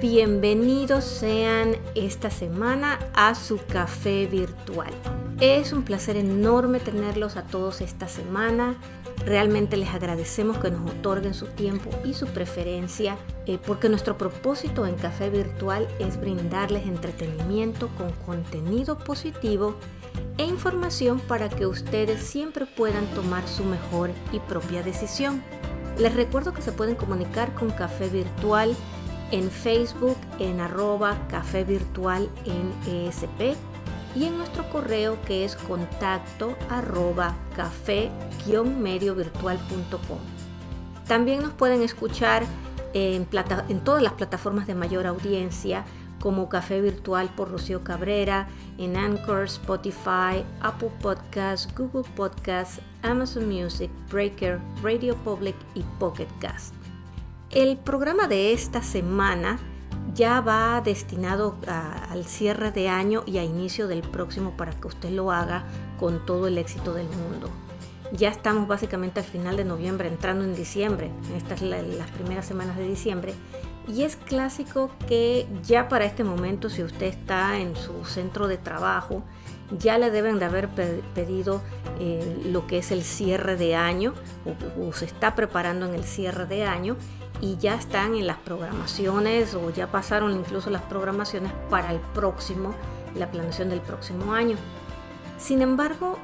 bienvenidos sean esta semana a su café virtual. Es un placer enorme tenerlos a todos esta semana. Realmente les agradecemos que nos otorguen su tiempo y su preferencia eh, porque nuestro propósito en Café Virtual es brindarles entretenimiento con contenido positivo e información para que ustedes siempre puedan tomar su mejor y propia decisión. Les recuerdo que se pueden comunicar con Café Virtual en Facebook en arroba café virtual en ESP y en nuestro correo que es contacto arroba café-mediovirtual.com. También nos pueden escuchar en, en todas las plataformas de mayor audiencia como Café Virtual por Rocío Cabrera, en Anchor, Spotify, Apple Podcasts, Google Podcasts, Amazon Music, Breaker, Radio Public y Pocket Cast. El programa de esta semana ya va destinado al cierre de año y a inicio del próximo para que usted lo haga con todo el éxito del mundo. Ya estamos básicamente al final de noviembre, entrando en diciembre, estas son las primeras semanas de diciembre, y es clásico que ya para este momento, si usted está en su centro de trabajo, ya le deben de haber pedido eh, lo que es el cierre de año o, se está preparando en el cierre de año y ya están en las programaciones o ya pasaron incluso las programaciones para el próximo, la planeación del próximo año. Sin embargo,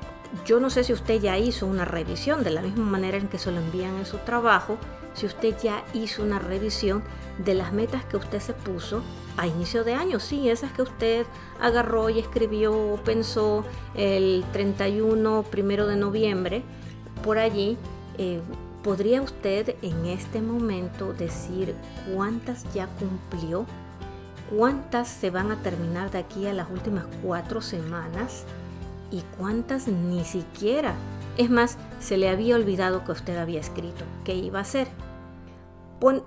yo no sé si usted ya hizo una revisión de la misma manera en que se lo envían en su trabajo, si usted ya hizo una revisión de las metas que usted se puso a inicio de año, sí, esas que usted agarró y escribió o pensó el 31, primero de noviembre, por allí, eh, ¿podría usted en este momento decir cuántas ya cumplió? ¿Cuántas se van a terminar de aquí a las últimas cuatro semanas? ¿Y cuántas ni siquiera? Es más, se le había olvidado que usted había escrito qué iba a hacer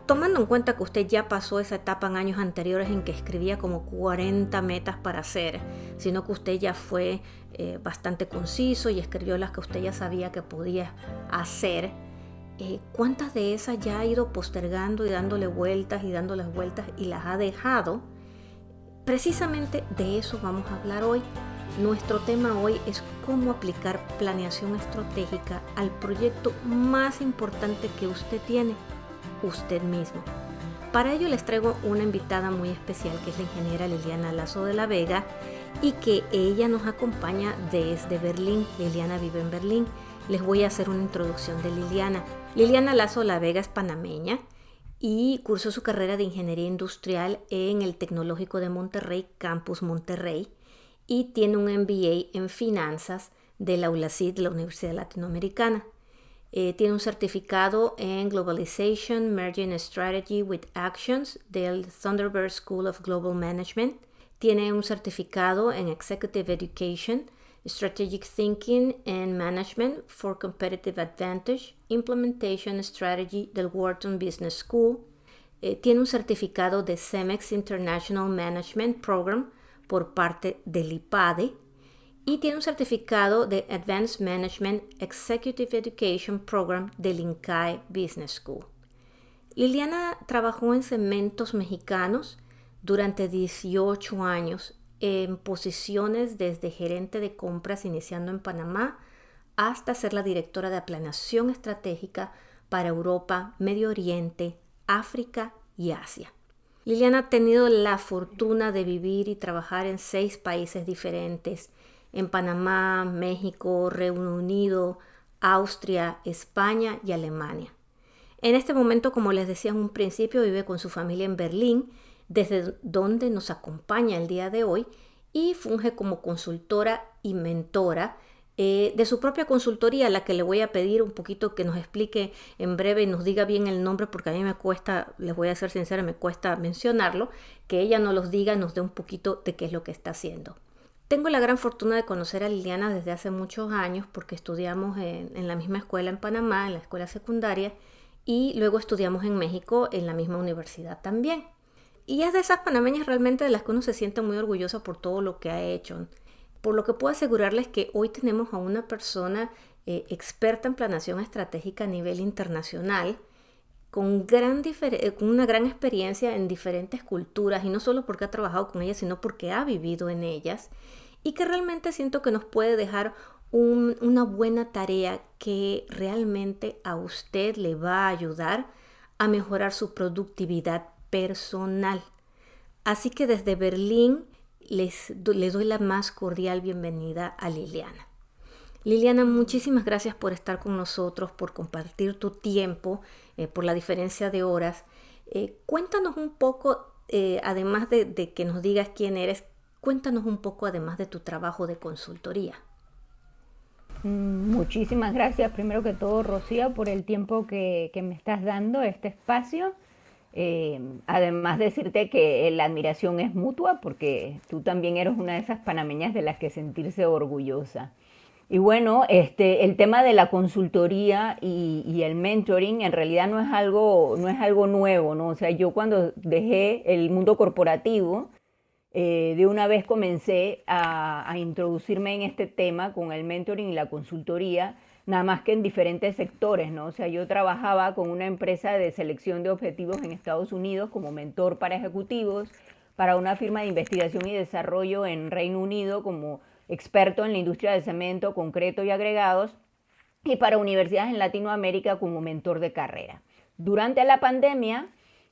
tomando en cuenta que usted ya pasó esa etapa en años anteriores en que escribía como 40 metas para hacer, sino que usted ya fue eh, bastante conciso y escribió las que usted ya sabía que podía hacer, eh, ¿cuántas de esas ya ha ido postergando y dándole vueltas y dándoles vueltas y las ha dejado? Precisamente de eso vamos a hablar hoy. Nuestro tema hoy es cómo aplicar planeación estratégica al proyecto más importante que usted tiene usted mismo. Para ello les traigo una invitada muy especial que es la ingeniera Liliana Lazo de la Vega y que ella nos acompaña desde Berlín. Liliana vive en Berlín. Les voy a hacer una introducción de Liliana. Liliana Lazo la Vega es panameña y cursó su carrera de ingeniería industrial en el Tecnológico de Monterrey, Campus Monterrey, y tiene un MBA en finanzas de la ULACID, la Universidad Latinoamericana. Eh, tiene un certificado en Globalization, Merging Strategy with Actions del Thunderbird School of Global Management. Tiene un certificado en Executive Education, Strategic Thinking and Management for Competitive Advantage, Implementation Strategy del Wharton Business School. Eh, tiene un certificado de CEMEX International Management Program por parte del IPADE y tiene un certificado de Advanced Management Executive Education Program del INCAE Business School. Liliana trabajó en cementos mexicanos durante 18 años en posiciones desde gerente de compras iniciando en Panamá hasta ser la directora de planeación estratégica para Europa, Medio Oriente, África y Asia. Liliana ha tenido la fortuna de vivir y trabajar en seis países diferentes en Panamá, México, Reino Unido, Austria, España y Alemania. En este momento, como les decía en un principio, vive con su familia en Berlín, desde donde nos acompaña el día de hoy y funge como consultora y mentora eh, de su propia consultoría, a la que le voy a pedir un poquito que nos explique en breve y nos diga bien el nombre, porque a mí me cuesta, les voy a ser sincera, me cuesta mencionarlo, que ella nos los diga, nos dé un poquito de qué es lo que está haciendo. Tengo la gran fortuna de conocer a Liliana desde hace muchos años porque estudiamos en, la misma escuela en Panamá, en la escuela secundaria, y luego estudiamos en México en la misma universidad también. Y es de esas panameñas realmente de las que uno se siente muy orgullosa por todo lo que ha hecho. Por lo que puedo asegurarles que hoy tenemos a una persona eh, experta en planación estratégica a nivel internacional, eh, con una gran experiencia en diferentes culturas y no solo porque ha trabajado con ellas, sino porque ha vivido en ellas y que realmente siento que nos puede dejar una buena tarea que realmente a usted le va a ayudar a mejorar su productividad personal. Así que desde Berlín les, le doy la más cordial bienvenida a Liliana. Liliana, muchísimas gracias por estar con nosotros, por compartir tu tiempo, eh, por la diferencia de horas. Eh, cuéntanos un poco, eh, además de, que nos digas quién eres, cuéntanos un poco además de tu trabajo de consultoría. Mm, muchísimas gracias, primero que todo, Rocío, por el tiempo que, que me estás dando, este espacio. Además decirte que la admiración es mutua porque tú también eres una de esas panameñas de las que sentirse orgullosa. Y bueno, este, el tema de la consultoría y, el mentoring en realidad no es algo, no es algo nuevo, ¿no? O sea, yo cuando dejé el mundo corporativo, eh, de una vez comencé a, a, introducirme en este tema con el mentoring y la consultoría, nada más que en diferentes sectores, ¿no? O sea, yo trabajaba con una empresa de selección de objetivos en Estados Unidos como mentor para ejecutivos, para una firma de investigación y desarrollo en Reino Unido como experto en la industria del cemento, concreto y agregados, y para universidades en Latinoamérica como mentor de carrera. Durante la pandemia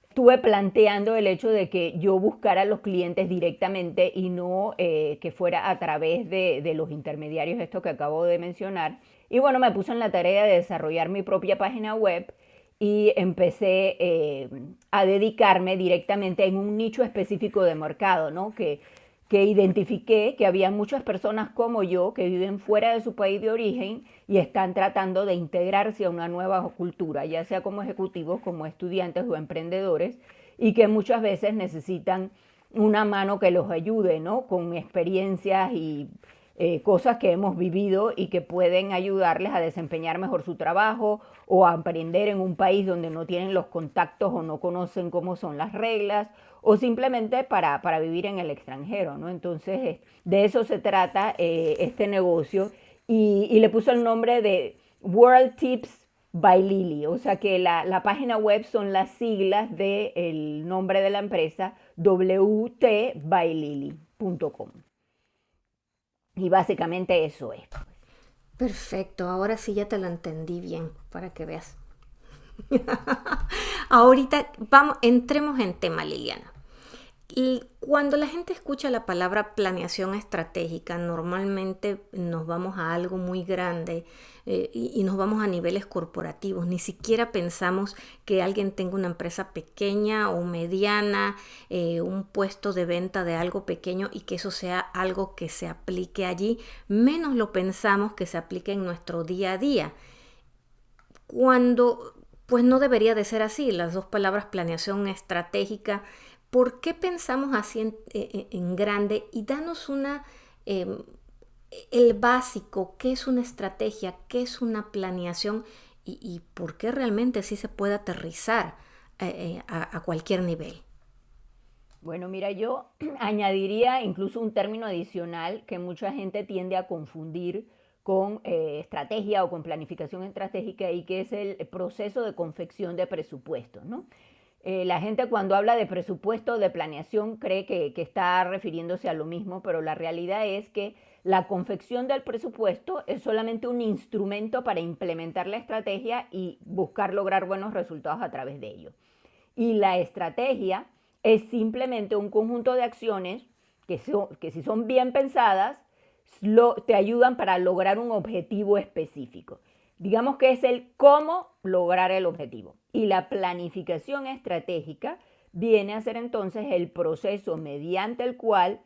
estuve planteando el hecho de que yo buscara a los clientes directamente y no eh, que fuera a través de, los intermediarios, esto que acabo de mencionar. Y bueno, me puse en la tarea de desarrollar mi propia página web y empecé eh, a dedicarme directamente en un nicho específico de mercado, ¿no? Que que identifiqué que había muchas personas como yo que viven fuera de su país de origen y están tratando de integrarse a una nueva cultura, ya sea como ejecutivos, como estudiantes o emprendedores, y que muchas veces necesitan una mano que los ayude, ¿no? Con experiencias y eh, cosas que hemos vivido y que pueden ayudarles a desempeñar mejor su trabajo o a aprender en un país donde no tienen los contactos o no conocen cómo son las reglas o simplemente para, para vivir en el extranjero, ¿no? Entonces, eh, de eso se trata eh, este negocio y, le puso el nombre de World Tips by Lily, o sea que la, página web son las siglas del nombre de la empresa wtbylily.com. Y básicamente eso es. Perfecto, ahora sí ya te lo entendí bien, para que veas. Ahorita vamos, entremos en tema, Liliana. Y cuando la gente escucha la palabra planeación estratégica, normalmente nos vamos a algo muy grande eh, y, nos vamos a niveles corporativos. Ni siquiera pensamos que alguien tenga una empresa pequeña o mediana, eh, un puesto de venta de algo pequeño y que eso sea algo que se aplique allí. Menos lo pensamos que se aplique en nuestro día a día. Cuando pues no debería de ser así. Las dos palabras planeación estratégica. ¿Por qué pensamos así en, eh, eh, grande? Y danos una, em, el básico, qué es una estrategia, qué es una planeación y, por qué realmente sí se puede aterrizar eh, a cualquier nivel. Bueno, mira, yo añadiría incluso un término adicional que mucha gente tiende a confundir con eh, estrategia o con planificación estratégica y que es el proceso de confección de presupuestos. ¿no? Eh, la gente cuando habla de presupuesto, de planeación, cree que, que, está refiriéndose a lo mismo, pero la realidad es que la confección del presupuesto es solamente un instrumento para implementar la estrategia y buscar lograr buenos resultados a través de ello. Y la estrategia es simplemente un conjunto de acciones que, si son bien pensadas, te ayudan para lograr un objetivo específico. Digamos que es el cómo lograr el objetivo. Y la planificación estratégica viene a ser entonces el proceso mediante el cual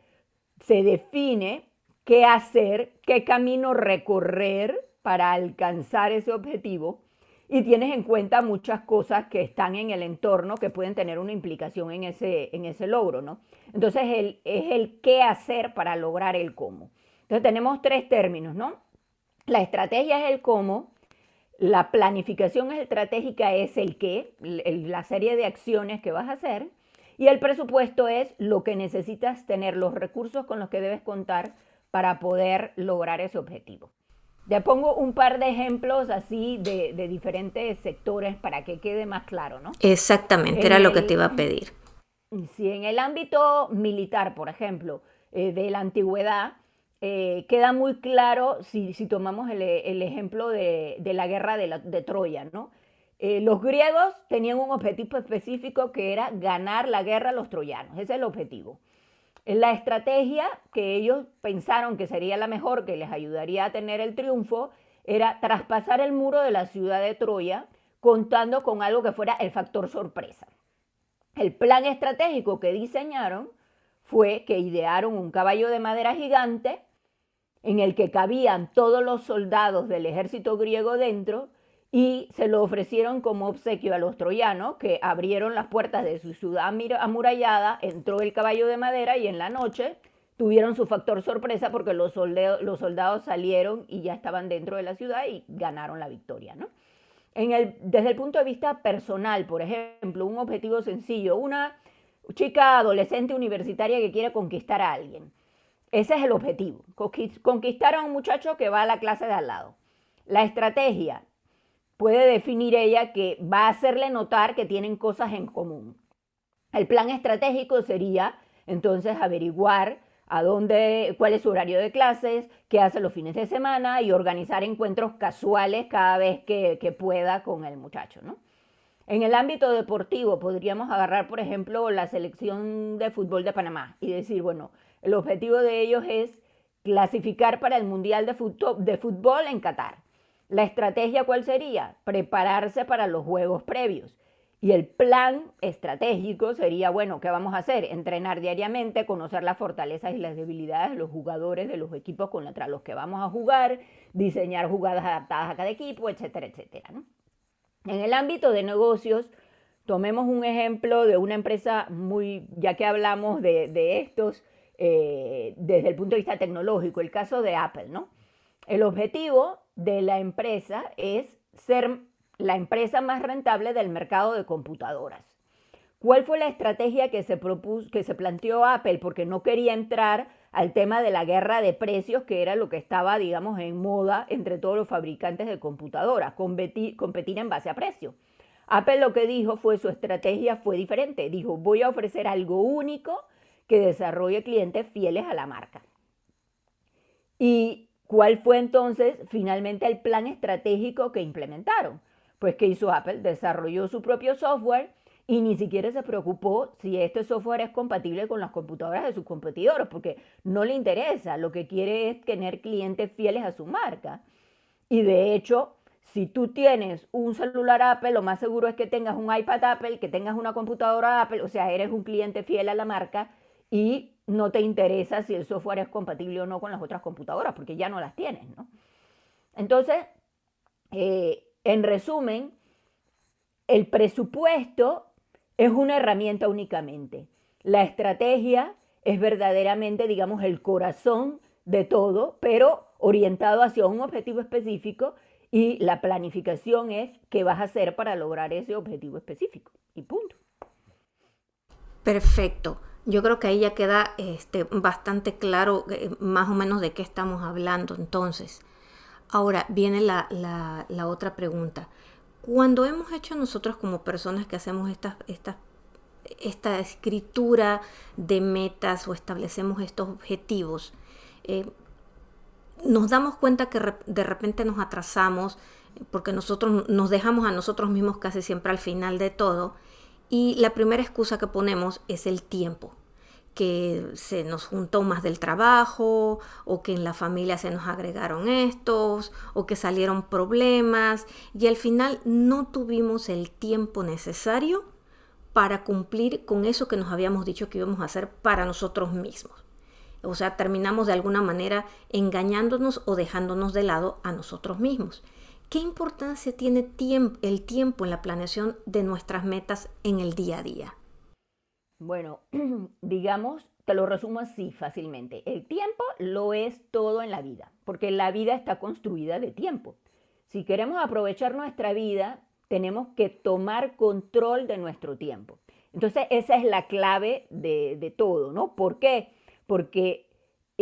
se define qué hacer, qué camino recorrer para alcanzar ese objetivo y tienes en cuenta muchas cosas que están en el entorno que pueden tener una implicación en ese, en ese logro, ¿no? Entonces el, es el qué hacer para lograr el cómo. Entonces tenemos tres términos, ¿no? La estrategia es el cómo, la planificación estratégica es el qué, la serie de acciones que vas a hacer, y el presupuesto es lo que necesitas tener, los recursos con los que debes contar para poder lograr ese objetivo. Te pongo un par de ejemplos así de, diferentes sectores para que quede más claro, ¿no? Exactamente, era lo que te iba a pedir. Si en el ámbito militar, por ejemplo, eh, de la antigüedad, eh, queda muy claro si, tomamos el, ejemplo de, la guerra de, Troya, ¿no? Eh, los griegos tenían un objetivo específico que era ganar la guerra a los troyanos, ese es el objetivo. La estrategia que ellos pensaron que sería la mejor, que les ayudaría a tener el triunfo, era traspasar el muro de la ciudad de Troya contando con algo que fuera el factor sorpresa. El plan estratégico que diseñaron fue que idearon un caballo de madera gigante en el que cabían todos los soldados del ejército griego dentro y se lo ofrecieron como obsequio a los troyanos, que abrieron las puertas de su ciudad amurallada, entró el caballo de madera y en la noche tuvieron su factor sorpresa porque los, soldados, salieron y ya estaban dentro de la ciudad y ganaron la victoria. ¿no? En el, desde el punto de vista personal, por ejemplo, un objetivo sencillo, una chica adolescente universitaria que quiere conquistar a alguien. Ese es el objetivo, conquistar a un muchacho que va a la clase de al lado. La estrategia, puede definir ella que va a hacerle notar que tienen cosas en común. El plan estratégico sería entonces averiguar a dónde, cuál es su horario de clases, qué hace los fines de semana y organizar encuentros casuales cada vez que, pueda con el muchacho. ¿no? En el ámbito deportivo podríamos agarrar, por ejemplo, la selección de fútbol de Panamá y decir, bueno, el objetivo de ellos es clasificar para el Mundial de Fútbol en Qatar. La estrategia cuál sería? Prepararse para los juegos previos. Y el plan estratégico sería, bueno, ¿qué vamos a hacer? Entrenar diariamente, conocer las fortalezas y las debilidades de los jugadores de los equipos contra los que vamos a jugar, diseñar jugadas adaptadas a cada equipo, etcétera, etcétera. En el ámbito de negocios, tomemos un ejemplo de una empresa muy, ya que hablamos de, estos eh, desde el punto de vista tecnológico, el caso de Apple, ¿no? El objetivo de la empresa es ser la empresa más rentable del mercado de computadoras. ¿Cuál fue la estrategia que se, propuso, que se planteó Apple? Porque no quería entrar al tema de la guerra de precios, que era lo que estaba, digamos, en moda entre todos los fabricantes de computadoras, competir, competir en base a precio. Apple lo que dijo fue, su estrategia fue diferente. Dijo, voy a ofrecer algo único que desarrolle clientes fieles a la marca. Y ¿Cuál fue entonces finalmente el plan estratégico que implementaron? Pues que hizo Apple, desarrolló su propio software y ni siquiera se preocupó si este software es compatible con las computadoras de sus competidores, porque no le interesa, lo que quiere es tener clientes fieles a su marca. Y de hecho, si tú tienes un celular Apple, lo más seguro es que tengas un iPad Apple, que tengas una computadora Apple, o sea, eres un cliente fiel a la marca y no te interesa si el software es compatible o no con las otras computadoras, porque ya no las tienes, ¿no? Entonces, eh, en resumen, el presupuesto es una herramienta únicamente. La estrategia es verdaderamente, digamos, el corazón de todo, pero orientado hacia un objetivo específico y la planificación es qué vas a hacer para lograr ese objetivo específico. Y punto. Perfecto. Yo creo que ahí ya queda este, bastante claro eh, más o menos de qué estamos hablando entonces. Ahora viene la, la, otra pregunta. Cuando hemos hecho nosotros como personas que hacemos esta, escritura de metas o establecemos estos objetivos, eh, nos damos cuenta que de repente nos atrasamos porque nosotros nos dejamos a nosotros mismos casi siempre al final de todo y la primera excusa que ponemos es el tiempo, que se nos juntó más del trabajo o que en la familia se nos agregaron estos o que salieron problemas y al final no tuvimos el tiempo necesario para cumplir con eso que nos habíamos dicho que íbamos a hacer para nosotros mismos. O sea, terminamos de alguna manera engañándonos o dejándonos de lado a nosotros mismos. ¿Qué importancia tiene el tiempo en la planeación de nuestras metas en el día a día? Bueno, digamos, te lo resumo así fácilmente. El tiempo lo es todo en la vida, porque la vida está construida de tiempo. Si queremos aprovechar nuestra vida, tenemos que tomar control de nuestro tiempo. Entonces, esa es la clave de, todo, ¿no? ¿Por qué? Porque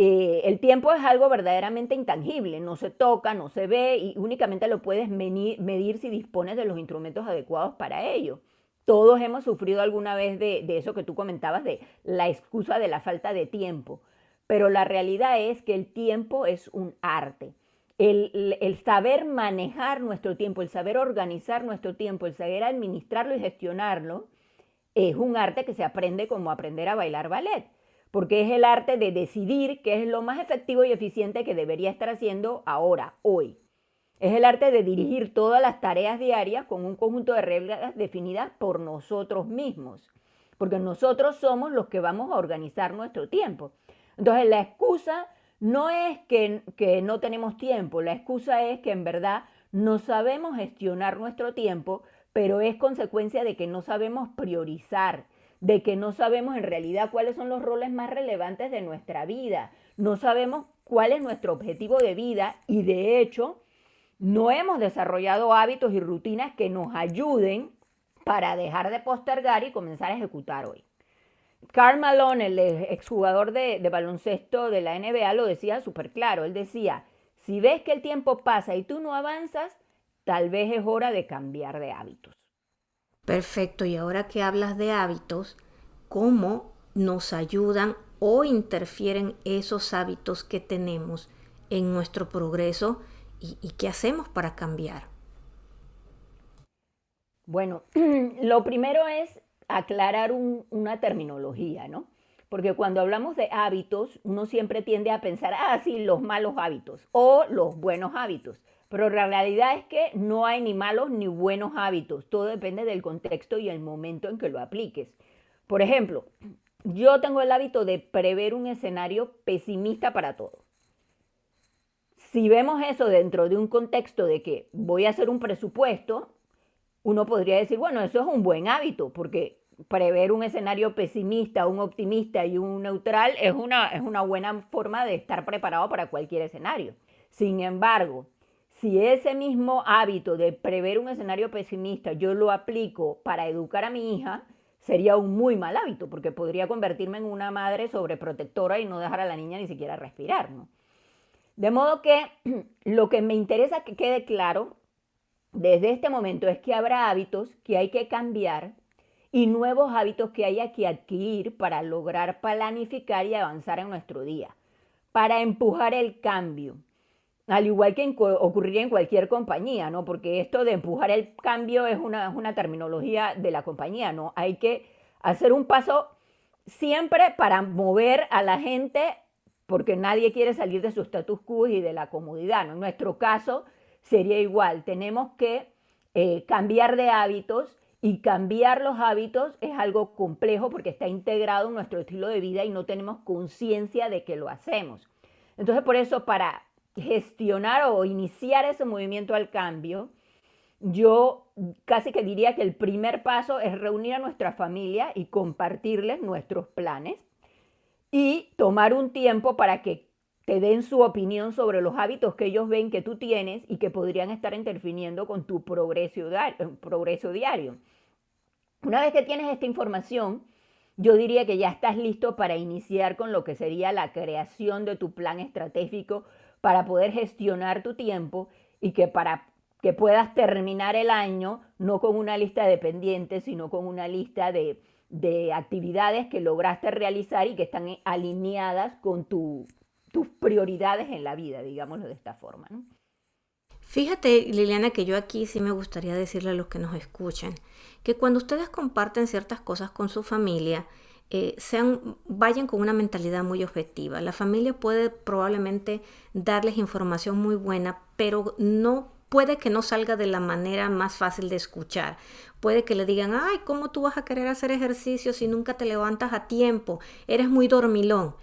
eh, el tiempo es algo verdaderamente intangible, no se toca, no se ve y únicamente lo puedes medir, si dispones de los instrumentos adecuados para ello. Todos hemos sufrido alguna vez de, eso que tú comentabas, de la excusa de la falta de tiempo, pero la realidad es que el tiempo es un arte. el, saber manejar nuestro tiempo, el saber organizar nuestro tiempo, el saber administrarlo y gestionarlo, es un arte que se aprende como aprender a bailar ballet porque es el arte de decidir qué es lo más efectivo y eficiente que debería estar haciendo ahora, hoy. Es el arte de dirigir todas las tareas diarias con un conjunto de reglas definidas por nosotros mismos, porque nosotros somos los que vamos a organizar nuestro tiempo. Entonces la excusa no es que, que no tenemos tiempo, la excusa es que en verdad no sabemos gestionar nuestro tiempo, pero es consecuencia de que no sabemos priorizar, de que no sabemos en realidad cuáles son los roles más relevantes de nuestra vida, no sabemos cuál es nuestro objetivo de vida y de hecho no hemos desarrollado hábitos y rutinas que nos ayuden para dejar de postergar y comenzar a ejecutar hoy. Carl Malone, el exjugador de, de baloncesto de la NBA, lo decía súper claro. Él decía, si ves que el tiempo pasa y tú no avanzas, tal vez es hora de cambiar de hábitos. Perfecto, y ahora que hablas de hábitos, ¿cómo nos ayudan o interfieren esos hábitos que tenemos en nuestro progreso y, qué hacemos para cambiar? Bueno, lo primero es aclarar una terminología, ¿no? Porque cuando hablamos de hábitos, uno siempre tiende a pensar, ah, sí, los malos hábitos o los buenos hábitos. Pero la realidad es que no hay ni malos ni buenos hábitos. Todo depende del contexto y el momento en que lo apliques. Por ejemplo, yo tengo el hábito de prever un escenario pesimista para todo. Si vemos eso dentro de un contexto de que voy a hacer un presupuesto, uno podría decir, bueno, eso es un buen hábito, porque prever un escenario pesimista, un optimista y un neutral es una, es una buena forma de estar preparado para cualquier escenario. Sin embargo, si ese mismo hábito de prever un escenario pesimista yo lo aplico para educar a mi hija, sería un muy mal hábito, porque podría convertirme en una madre sobreprotectora y no dejar a la niña ni siquiera respirar. De modo que lo que me interesa que quede claro desde este momento es que habrá hábitos que hay que cambiar y nuevos hábitos que haya que adquirir para lograr planificar y avanzar en nuestro día, para empujar el cambio al igual que ocurriría en cualquier compañía, ¿no? Porque esto de empujar el cambio es una, una terminología de la compañía, ¿no? Hay que hacer un paso siempre para mover a la gente, porque nadie quiere salir de su status quo y de la comodidad, ¿no? En nuestro caso sería igual, tenemos que eh, cambiar de hábitos y cambiar los hábitos es algo complejo porque está integrado en nuestro estilo de vida y no tenemos conciencia de que lo hacemos. Entonces, por eso, para gestionar o iniciar ese movimiento al cambio, yo casi que diría que el primer paso es reunir a nuestra familia y compartirles nuestros planes y tomar un tiempo para que te den su opinión sobre los hábitos que ellos ven que tú tienes y que podrían estar interfiriendo con tu progreso diario. Progreso diario. Una vez que tienes esta información, yo diría que ya estás listo para iniciar con lo que sería la creación de tu plan estratégico para poder gestionar tu tiempo y que para que puedas terminar el año no con una lista de pendientes, sino con una lista de, actividades que lograste realizar y que están alineadas con tus prioridades en la vida, digámoslo de esta forma. Fíjate, Liliana, que yo aquí sí me gustaría decirle a los que nos escuchan, que cuando ustedes comparten ciertas cosas con su familia, eh, vayan con una mentalidad muy objetiva. La familia puede probablemente darles información muy buena, pero no puede que no salga de la manera más fácil de escuchar. Puede que le digan, ay, ¿cómo tú vas a querer hacer ejercicio si nunca te levantas a tiempo? Eres muy dormilón.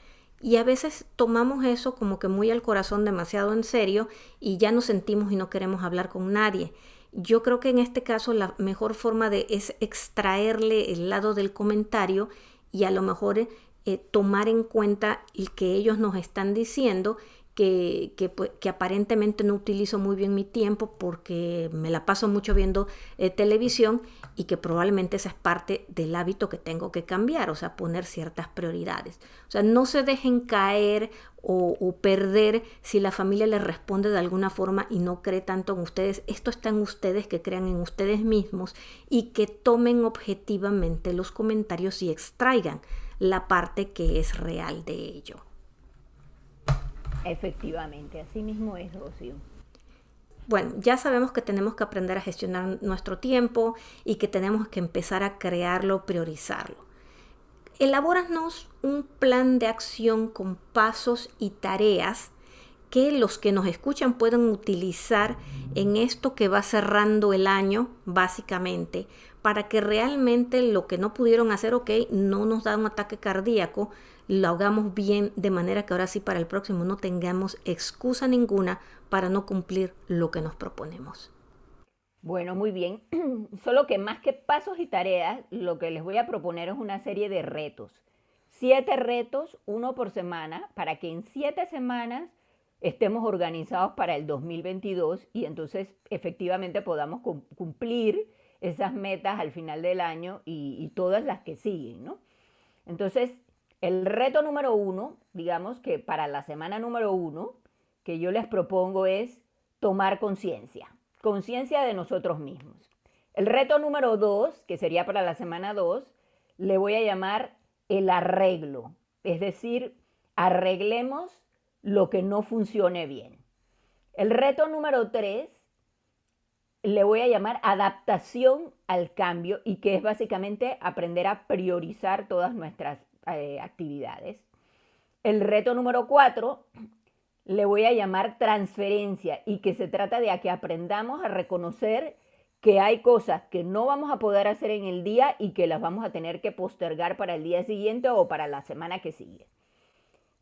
Y a veces tomamos eso como que muy al corazón, demasiado en serio, y ya nos sentimos y no queremos hablar con nadie. Yo creo que en este caso la mejor forma de es extraerle el lado del comentario y a lo mejor eh, tomar en cuenta el que ellos nos están diciendo que, pues, que, aparentemente no utilizo muy bien mi tiempo porque me la paso mucho viendo eh, televisión y que probablemente esa es parte del hábito que tengo que cambiar, o sea, poner ciertas prioridades. O sea, no se dejen caer o, o, perder si la familia les responde de alguna forma y no cree tanto en ustedes. Esto está en ustedes, que crean en ustedes mismos y que tomen objetivamente los comentarios y extraigan la parte que es real de ello. Efectivamente, así mismo es, Rocío. Bueno, ya sabemos que tenemos que aprender a gestionar nuestro tiempo y que tenemos que empezar a crearlo, priorizarlo. Elabóranos un plan de acción con pasos y tareas que los que nos escuchan pueden utilizar en esto que va cerrando el año, básicamente, para que realmente lo que no pudieron hacer, ok, no nos da un ataque cardíaco, lo hagamos bien de manera que ahora sí para el próximo no tengamos excusa ninguna para no cumplir lo que nos proponemos. Bueno, muy bien. Solo que más que pasos y tareas, lo que les voy a proponer es una serie de retos. Siete retos, uno por semana, para que en siete semanas estemos organizados para el 2022 y entonces efectivamente podamos cumplir esas metas al final del año y, todas las que siguen, ¿no? Entonces, el reto número uno, digamos que para la semana número uno, que yo les propongo es tomar conciencia, conciencia de nosotros mismos. El reto número dos, que sería para la semana dos, le voy a llamar el arreglo, es decir, arreglemos lo que no funcione bien. El reto número tres le voy a llamar adaptación al cambio y que es básicamente aprender a priorizar todas nuestras eh, actividades. El reto número cuatro le voy a llamar transferencia y que se trata de que aprendamos a reconocer que hay cosas que no vamos a poder hacer en el día y que las vamos a tener que postergar para el día siguiente o para la semana que sigue.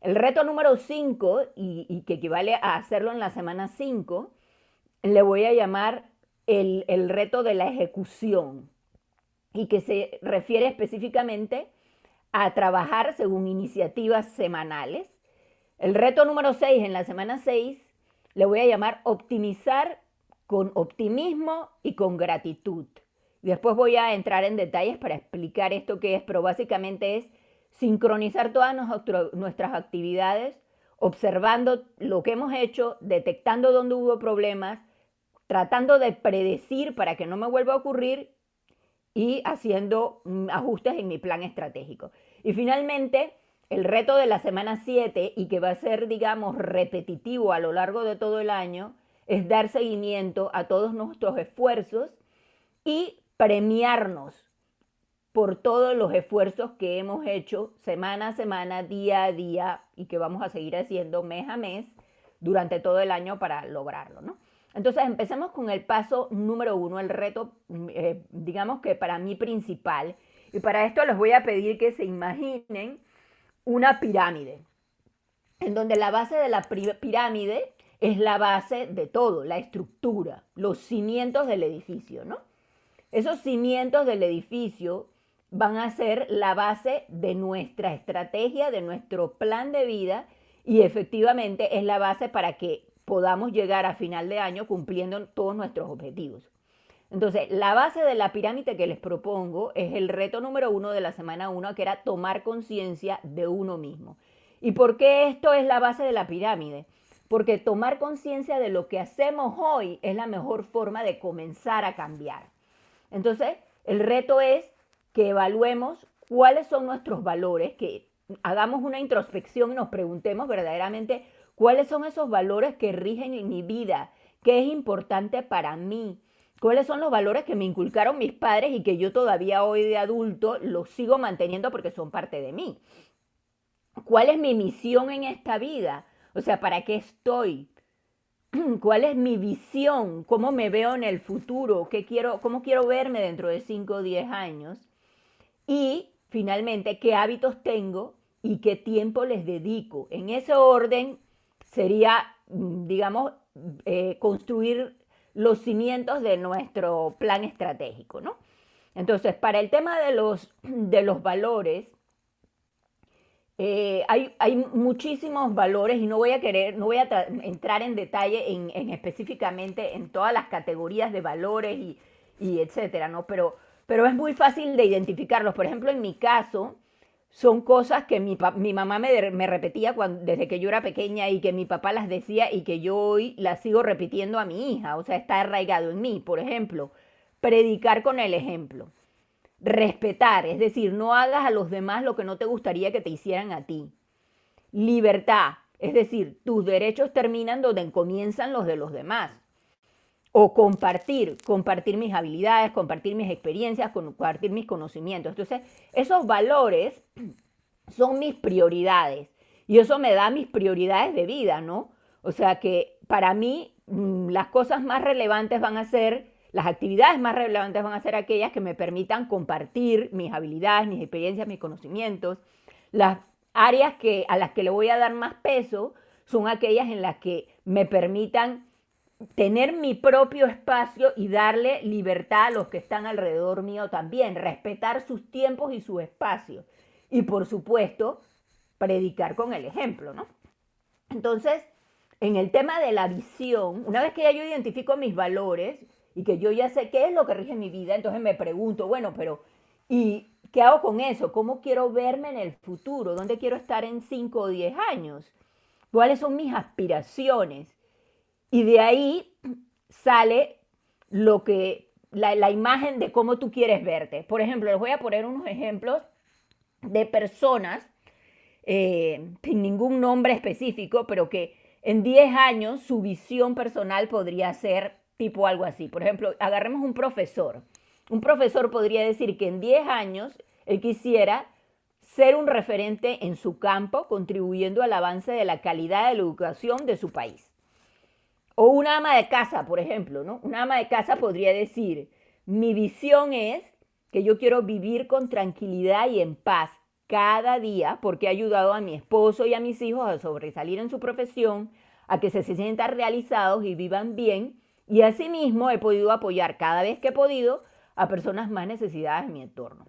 El reto número 5, y, y, que equivale a hacerlo en la semana 5, le voy a llamar el, el reto de la ejecución y que se refiere específicamente a trabajar según iniciativas semanales. El reto número 6 en la semana 6 le voy a llamar optimizar con optimismo y con gratitud. Después voy a entrar en detalles para explicar esto que es, pero básicamente es sincronizar todas nuestras actividades, observando lo que hemos hecho, detectando dónde hubo problemas, tratando de predecir para que no me vuelva a ocurrir y haciendo mm, ajustes en mi plan estratégico. Y finalmente, el reto de la semana 7 y que va a ser, digamos, repetitivo a lo largo de todo el año, es dar seguimiento a todos nuestros esfuerzos y premiarnos por todos los esfuerzos que hemos hecho semana a semana, día a día y que vamos a seguir haciendo mes a mes durante todo el año para lograrlo, ¿no? Entonces, empecemos con el paso número uno, el reto, eh, digamos que para mí principal. Y para esto les voy a pedir que se imaginen una pirámide, en donde la base de la pirámide es la base de todo, la estructura, los cimientos del edificio, ¿no? Esos cimientos del edificio van a ser la base de nuestra estrategia, de nuestro plan de vida y efectivamente es la base para que podamos llegar a final de año cumpliendo todos nuestros objetivos. Entonces, la base de la pirámide que les propongo es el reto número uno de la semana uno, que era tomar conciencia de uno mismo. ¿Y por qué esto es la base de la pirámide? Porque tomar conciencia de lo que hacemos hoy es la mejor forma de comenzar a cambiar. Entonces, el reto es que evaluemos cuáles son nuestros valores, que hagamos una introspección y nos preguntemos verdaderamente ¿Cuáles son esos valores que rigen en mi vida? ¿Qué es importante para mí? ¿Cuáles son los valores que me inculcaron mis padres y que yo todavía hoy de adulto los sigo manteniendo porque son parte de mí? ¿Cuál es mi misión en esta vida? O sea, ¿para qué estoy? ¿Cuál es mi visión? ¿Cómo me veo en el futuro? ¿Qué quiero, ¿Cómo quiero verme dentro de 5 o 10 años? Y finalmente, ¿qué hábitos tengo y qué tiempo les dedico? En ese orden sería, mm, digamos, eh, construir los cimientos de nuestro plan estratégico, ¿no? Entonces, para el tema de los, de los valores, Eh, hay, hay, muchísimos valores y no voy a querer, no voy a entrar en detalle en, específicamente en todas las categorías de valores y, y etcétera, ¿no? Pero, pero es muy fácil de identificarlos. Por ejemplo, en mi caso, son cosas que mi, mi mamá me, me repetía cuando, desde que yo era pequeña y que mi papá las decía y que yo hoy las sigo repitiendo a mi hija. O sea, está arraigado en mí. Por ejemplo, predicar con el ejemplo respetar, es decir, no hagas a los demás lo que no te gustaría que te hicieran a ti. Libertad, es decir, tus derechos terminan donde comienzan los de los demás. O compartir, compartir mis habilidades, compartir mis experiencias, compartir mis conocimientos. Entonces, esos valores son mis prioridades y eso me da mis prioridades de vida, ¿no? O sea que para mí mm, las cosas más relevantes van a ser las actividades más relevantes van a ser aquellas que me permitan compartir mis habilidades, mis experiencias, mis conocimientos. Las áreas que, a las que le voy a dar más peso son aquellas en las que me permitan tener mi propio espacio y darle libertad a los que están alrededor mío también, respetar sus tiempos y su espacio. Y por supuesto, predicar con el ejemplo, ¿no? Entonces, en el tema de la visión, una vez que ya yo identifico mis valores, y que yo ya sé qué es lo que rige mi vida, entonces me pregunto, bueno, pero ¿y qué hago con eso? ¿Cómo quiero verme en el futuro? ¿Dónde quiero estar en 5 o 10 años? ¿Cuáles son mis aspiraciones? Y de ahí sale lo que, la, imagen de cómo tú quieres verte. Por ejemplo, les voy a poner unos ejemplos de personas eh, sin ningún nombre específico, pero que en 10 años su visión personal podría ser tipo algo así. Por ejemplo, agarremos un profesor. Un profesor podría decir que en 10 años él quisiera ser un referente en su campo, contribuyendo al avance de la calidad de la educación de su país. O una ama de casa, por ejemplo, ¿no? Una ama de casa podría decir, mi visión es que yo quiero vivir con tranquilidad y en paz cada día porque he ayudado a mi esposo y a mis hijos a sobresalir en su profesión, a que se sientan realizados y vivan bien y asimismo he podido apoyar cada vez que he podido a personas más necesitadas en mi entorno.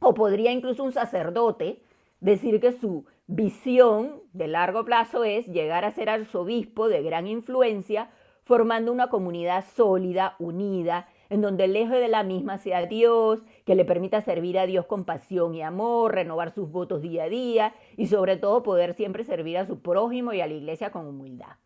O podría incluso un sacerdote decir que su visión de largo plazo es llegar a ser arzobispo de gran influencia, formando una comunidad sólida, unida, en donde el eje de la misma sea Dios, que le permita servir a Dios con pasión y amor, renovar sus votos día a día y sobre todo poder siempre servir a su prójimo y a la iglesia con humildad.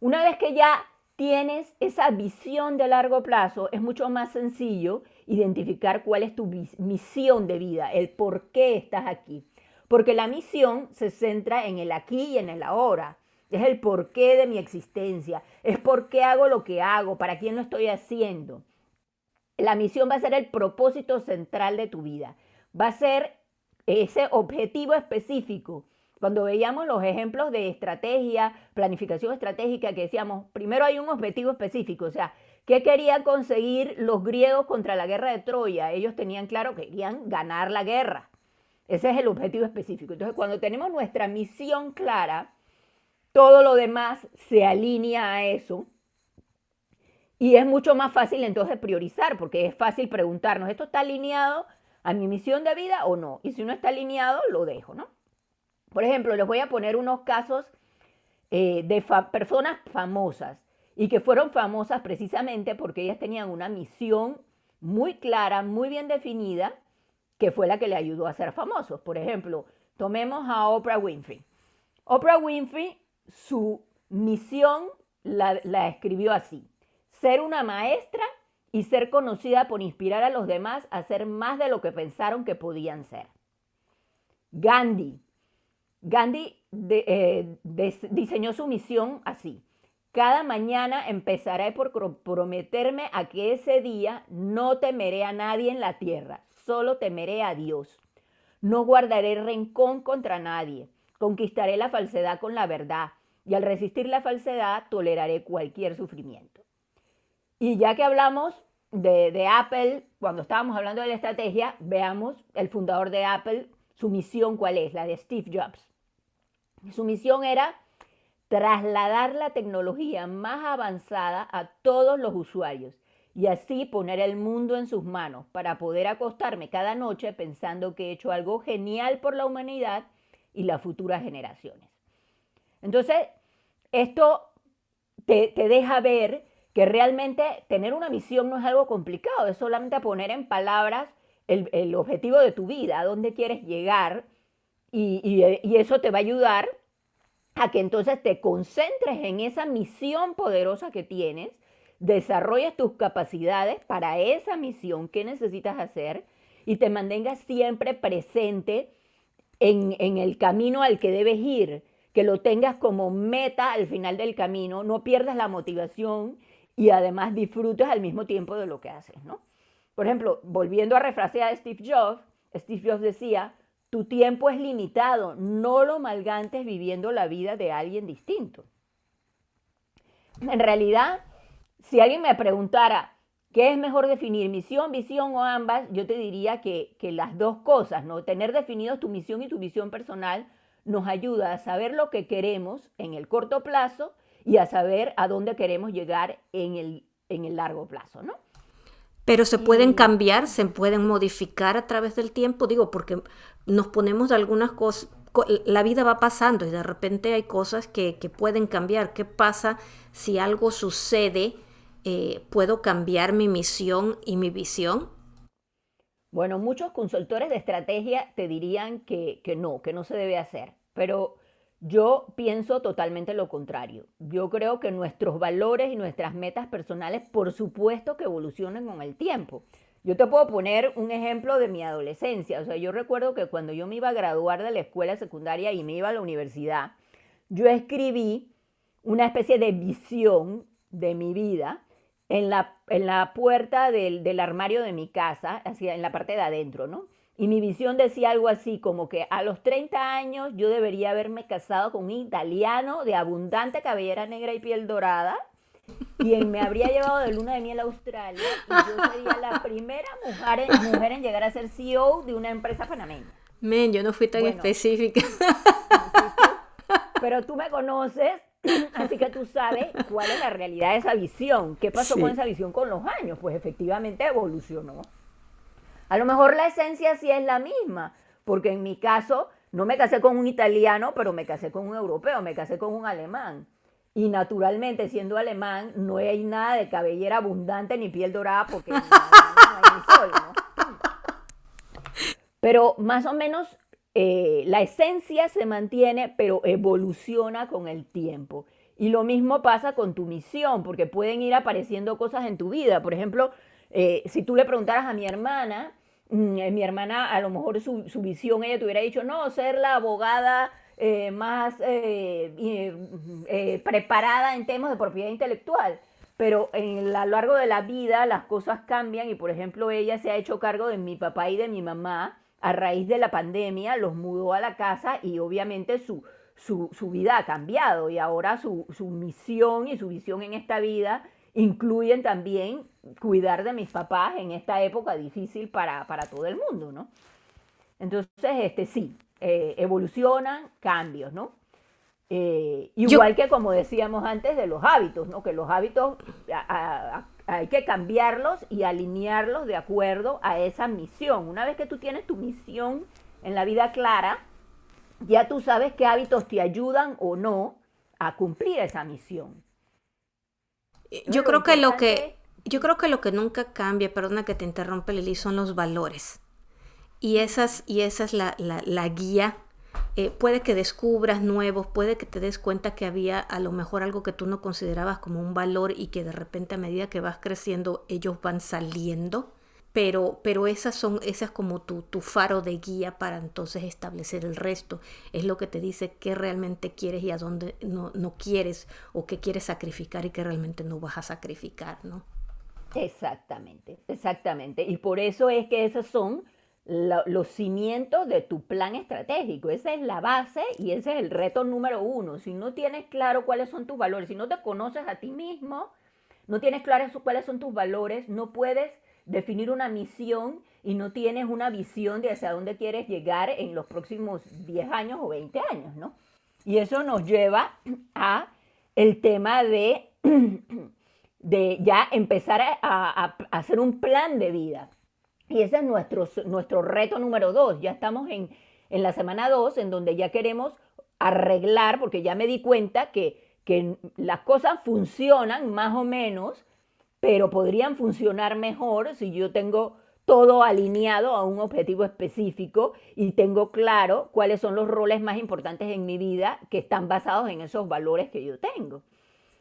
Una vez que ya tienes esa visión de largo plazo, es mucho más sencillo identificar cuál es tu misión de vida, el por qué estás aquí. Porque la misión se centra en el aquí y en el ahora. Es el porqué de mi existencia, es por qué hago lo que hago, para quién lo estoy haciendo. La misión va a ser el propósito central de tu vida. Va a ser ese objetivo específico cuando veíamos los ejemplos de estrategia, planificación estratégica, que decíamos, primero hay un objetivo específico, o sea, ¿qué querían conseguir los griegos contra la guerra de Troya? Ellos tenían claro que querían ganar la guerra. Ese es el objetivo específico. Entonces, cuando tenemos nuestra misión clara, todo lo demás se alinea a eso. Y es mucho más fácil entonces priorizar, porque es fácil preguntarnos, ¿esto está alineado a mi misión de vida o no? Y si no está alineado, lo dejo, ¿no? Por ejemplo, les voy a poner unos casos eh, de personas famosas y que fueron famosas precisamente porque ellas tenían una misión muy clara, muy bien definida, que fue la que le ayudó a ser famosos. Por ejemplo, tomemos a Oprah Winfrey. Oprah Winfrey, su misión la, escribió así, ser una maestra y ser conocida por inspirar a los demás a ser más de lo que pensaron que podían ser. Gandhi, Gandhi eh, diseñó su misión así. Cada mañana empezaré por prometerme a que ese día no temeré a nadie en la tierra, solo temeré a Dios. No guardaré rencón contra nadie, conquistaré la falsedad con la verdad y al resistir la falsedad toleraré cualquier sufrimiento. Y ya que hablamos de, de Apple, cuando estábamos hablando de la estrategia, veamos el fundador de Apple, su misión cuál es, la de Steve Jobs. Su misión era trasladar la tecnología más avanzada a todos los usuarios y así poner el mundo en sus manos para poder acostarme cada noche pensando que he hecho algo genial por la humanidad y las futuras generaciones. Entonces, esto te, deja ver que realmente tener una misión no es algo complicado, es solamente poner en palabras el, objetivo de tu vida, a dónde quieres llegar, y, y, eso te va a ayudar a que entonces te concentres en esa misión poderosa que tienes, desarrolles tus capacidades para esa misión que necesitas hacer y te mantengas siempre presente en, en el camino al que debes ir que lo tengas como meta al final del camino, no pierdas la motivación y además disfrutes al mismo tiempo de lo que haces, ¿no? Por ejemplo, volviendo a refrasear a Steve Jobs, Steve Jobs decía, tu tiempo es limitado, no lo malgantes viviendo la vida de alguien distinto. En realidad, si alguien me preguntara, ¿qué es mejor definir, misión, visión o ambas? Yo te diría que, que las dos cosas, ¿no? Tener definidos tu misión y tu visión personal nos ayuda a saber lo que queremos en el corto plazo y a saber a dónde queremos llegar en el, en el largo plazo, ¿no? Pero se pueden cambiar, se pueden modificar a través del tiempo, digo, porque nos ponemos de algunas cosas, la vida va pasando y de repente hay cosas que, pueden cambiar. ¿Qué pasa si algo sucede? Eh, ¿Puedo cambiar mi misión y mi visión? Bueno, muchos consultores de estrategia te dirían que, no, que no se debe hacer, pero yo pienso totalmente lo contrario. Yo creo que nuestros valores y nuestras metas personales, por supuesto que evolucionan con el tiempo. Yo te puedo poner un ejemplo de mi adolescencia. O sea, yo recuerdo que cuando yo me iba a graduar de la escuela secundaria y me iba a la universidad, yo escribí una especie de visión de mi vida en la, en la puerta del, del, armario de mi casa, hacia, en la parte de adentro, ¿no? Y mi visión decía algo así como que a los 30 años yo debería haberme casado con un italiano de abundante cabellera negra y piel dorada, quien me habría llevado de luna de miel a Australia y yo sería la primera mujer en, mujer en llegar a ser CEO de una empresa panameña. Men, yo no fui tan específica. Pero tú me conoces Así que tú sabes cuál es la realidad de esa visión. ¿Qué pasó con esa visión con los años? Pues efectivamente evolucionó. A lo mejor la esencia sí es la misma, porque en mi caso no me casé con un italiano, pero me casé con un europeo, me casé con un alemán. Y naturalmente, siendo alemán, no hay nada de cabellera abundante ni piel dorada porque no hay sol, Pero más o menos eh, la esencia se mantiene, pero evoluciona con el tiempo. Y lo mismo pasa con tu misión, porque pueden ir apareciendo cosas en tu vida. Por ejemplo, eh, si tú le preguntaras a mi hermana, mm, eh, mi hermana a lo mejor su, visión, ella te hubiera dicho, no, ser la abogada más preparada en temas de propiedad intelectual. Pero a lo largo de la vida las cosas cambian y, por ejemplo, ella se ha hecho cargo de mi papá y de mi mamá a raíz de la pandemia los mudó a la casa y obviamente su, su, vida ha cambiado y ahora su, misión y su visión en esta vida incluyen también cuidar de mis papás en esta época difícil para, todo el mundo, ¿no? Entonces, este, sí, eh, evolucionan cambios, ¿no? Eh, igual que como decíamos antes de los hábitos, ¿no? Que los hábitos hay que cambiarlos y alinearlos de acuerdo a esa misión. Una vez que tú tienes tu misión en la vida clara, ya tú sabes qué hábitos te ayudan o no a cumplir esa misión. Yo creo que lo que yo creo que lo que nunca cambia, perdona que te interrumpe Lili, son los valores. Y esas, y esa es la, la, la guía eh, puede que descubras nuevos, puede que te des cuenta que había a lo mejor algo que tú no considerabas como un valor y que de repente a medida que vas creciendo ellos van saliendo, pero, pero esas son, esas como tu, tu faro de guía para entonces establecer el resto. Es lo que te dice qué realmente quieres y a dónde no, no quieres o qué quieres sacrificar y qué realmente no vas a sacrificar, ¿no? Exactamente, exactamente. Y por eso es que esas son los cimientos de tu plan estratégico. Esa es la base y ese es el reto número uno. Si no tienes claro cuáles son tus valores, si no te conoces a ti mismo, no tienes claro cuáles son tus valores, no puedes definir una misión y no tienes una visión de hacia dónde quieres llegar en los próximos 10 años o 20 años, ¿no? Y eso nos lleva a el tema de, de ya empezar a hacer un plan de vida. Y ese es nuestro, nuestro reto número dos. Ya estamos en, en la semana 2, en donde ya queremos arreglar, porque ya me di cuenta que, que las cosas funcionan más o menos, pero podrían funcionar mejor si yo tengo todo alineado a un objetivo específico y tengo claro cuáles son los roles más importantes en mi vida que están basados en esos valores que yo tengo.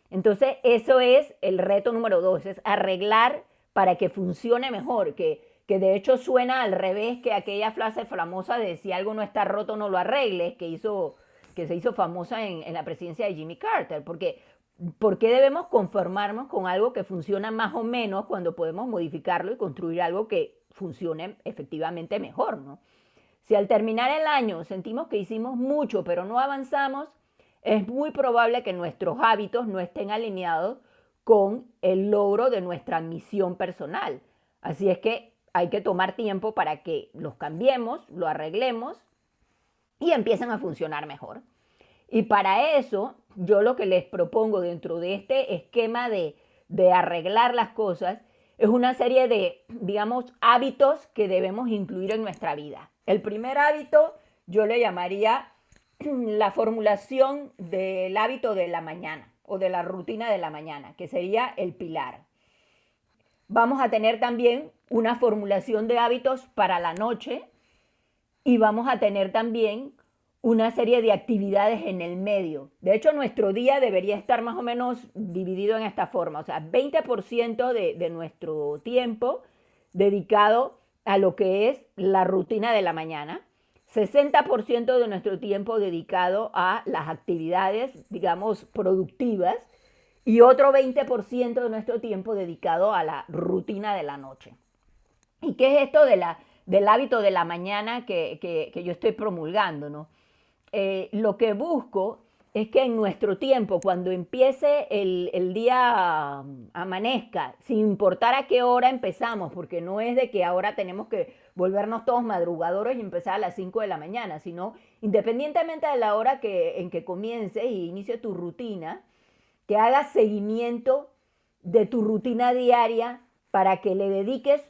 Entonces, eso es el reto número dos, es arreglar para que funcione mejor, que, que de hecho suena al revés que aquella frase famosa de si algo no está roto no lo arregles, que, hizo, que se hizo famosa en, en la presidencia de Jimmy Carter, porque ¿por qué debemos conformarnos con algo que funciona más o menos cuando podemos modificarlo y construir algo que funcione efectivamente mejor, ¿no? Si al terminar el año sentimos que hicimos mucho pero no avanzamos, es muy probable que nuestros hábitos no estén alineados con el logro de nuestra misión personal. Así es que hay que tomar tiempo para que los cambiemos, lo arreglemos y empiecen a funcionar mejor. Y para eso, yo lo que les propongo dentro de este esquema de, de arreglar las cosas es una serie de, digamos, hábitos que debemos incluir en nuestra vida. El primer hábito yo le llamaría la formulación del hábito de la mañana o de la rutina de la mañana, que sería el pilar. Vamos a tener también una formulación de hábitos para la noche y vamos a tener también una serie de actividades en el medio. De hecho, nuestro día debería estar más o menos dividido en esta forma, o sea, 20% de, de nuestro tiempo dedicado a lo que es la rutina de la mañana, 60% de nuestro tiempo dedicado a las actividades, digamos, productivas, y otro 20% de nuestro tiempo dedicado a la rutina de la noche. ¿Y qué es esto de la, del hábito de la mañana que, que, yo estoy promulgando? ¿no? Eh, lo que busco es que en nuestro tiempo, cuando empiece el, día um, amanezca, sin importar a qué hora empezamos, porque no es de que ahora tenemos que volvernos todos madrugadores y empezar a las 5 de la mañana, sino independientemente de la hora que, en que comiences y inicie tu rutina, que hagas seguimiento de tu rutina diaria para que le dediques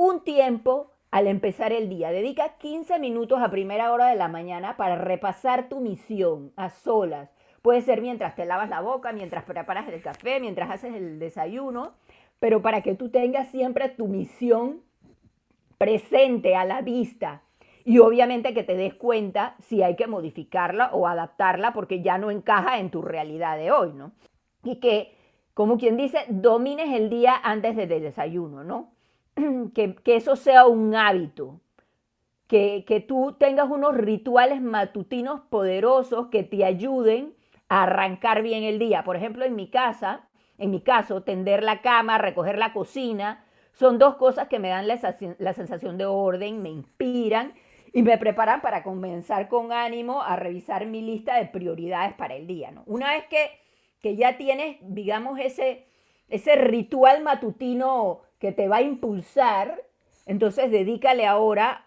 un tiempo al empezar el día. Dedica 15 minutos a primera hora de la mañana para repasar tu misión a solas. Puede ser mientras te lavas la boca, mientras preparas el café, mientras haces el desayuno, pero para que tú tengas siempre tu misión presente a la vista. Y obviamente que te des cuenta si hay que modificarla o adaptarla porque ya no encaja en tu realidad de hoy, ¿no? Y que, como quien dice, domines el día antes del desayuno, ¿no? que, eso sea un hábito, que, que, tú tengas unos rituales matutinos poderosos que te ayuden a arrancar bien el día. Por ejemplo, en mi casa, en mi caso, tender la cama, recoger la cocina, son dos cosas que me dan la, la sensación de orden, me inspiran y me preparan para comenzar con ánimo a revisar mi lista de prioridades para el día. ¿no? Una vez que, que ya tienes, digamos, ese, ese ritual matutino que te va a impulsar, entonces dedícale ahora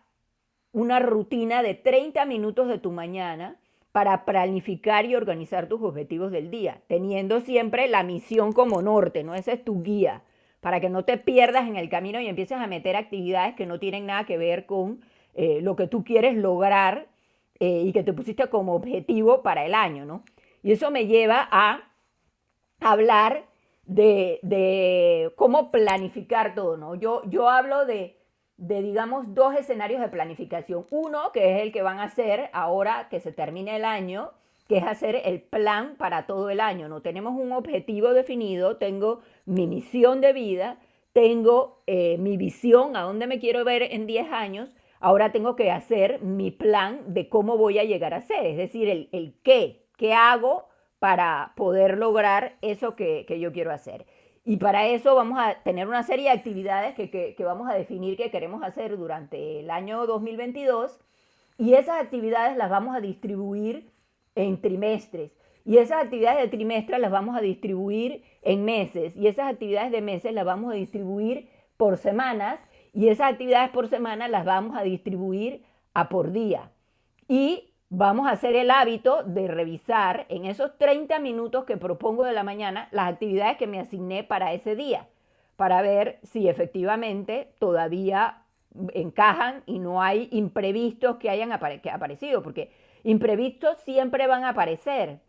una rutina de 30 minutos de tu mañana para planificar y organizar tus objetivos del día, teniendo siempre la misión como norte, ¿no? Esa es tu guía, para que no te pierdas en el camino y empieces a meter actividades que no tienen nada que ver con eh, lo que tú quieres lograr eh, y que te pusiste como objetivo para el año, ¿no? Y eso me lleva a hablar de, cómo planificar todo, ¿no? Yo, yo hablo de, de, digamos, dos escenarios de planificación. Uno, que es el que van a hacer ahora que se termine el año, que es hacer el plan para todo el año, ¿no? Tenemos un objetivo definido, tengo mi misión de vida, tengo eh, mi visión, a dónde me quiero ver en 10 años, ahora tengo que hacer mi plan de cómo voy a llegar a ser, es decir, el, el qué, qué hago para poder lograr eso que, yo quiero hacer. Y para eso vamos a tener una serie de actividades que, vamos a definir que queremos hacer durante el año 2022 y esas actividades las vamos a distribuir en trimestres. Y esas actividades de trimestre las vamos a distribuir en meses. Y esas actividades de meses las vamos a distribuir por semanas. Y esas actividades por semana las vamos a distribuir a por día. Y vamos a hacer el hábito de revisar en esos 30 minutos que propongo de la mañana las actividades que me asigné para ese día, para ver si efectivamente todavía encajan y no hay imprevistos que hayan aparecido, porque imprevistos siempre van a aparecer.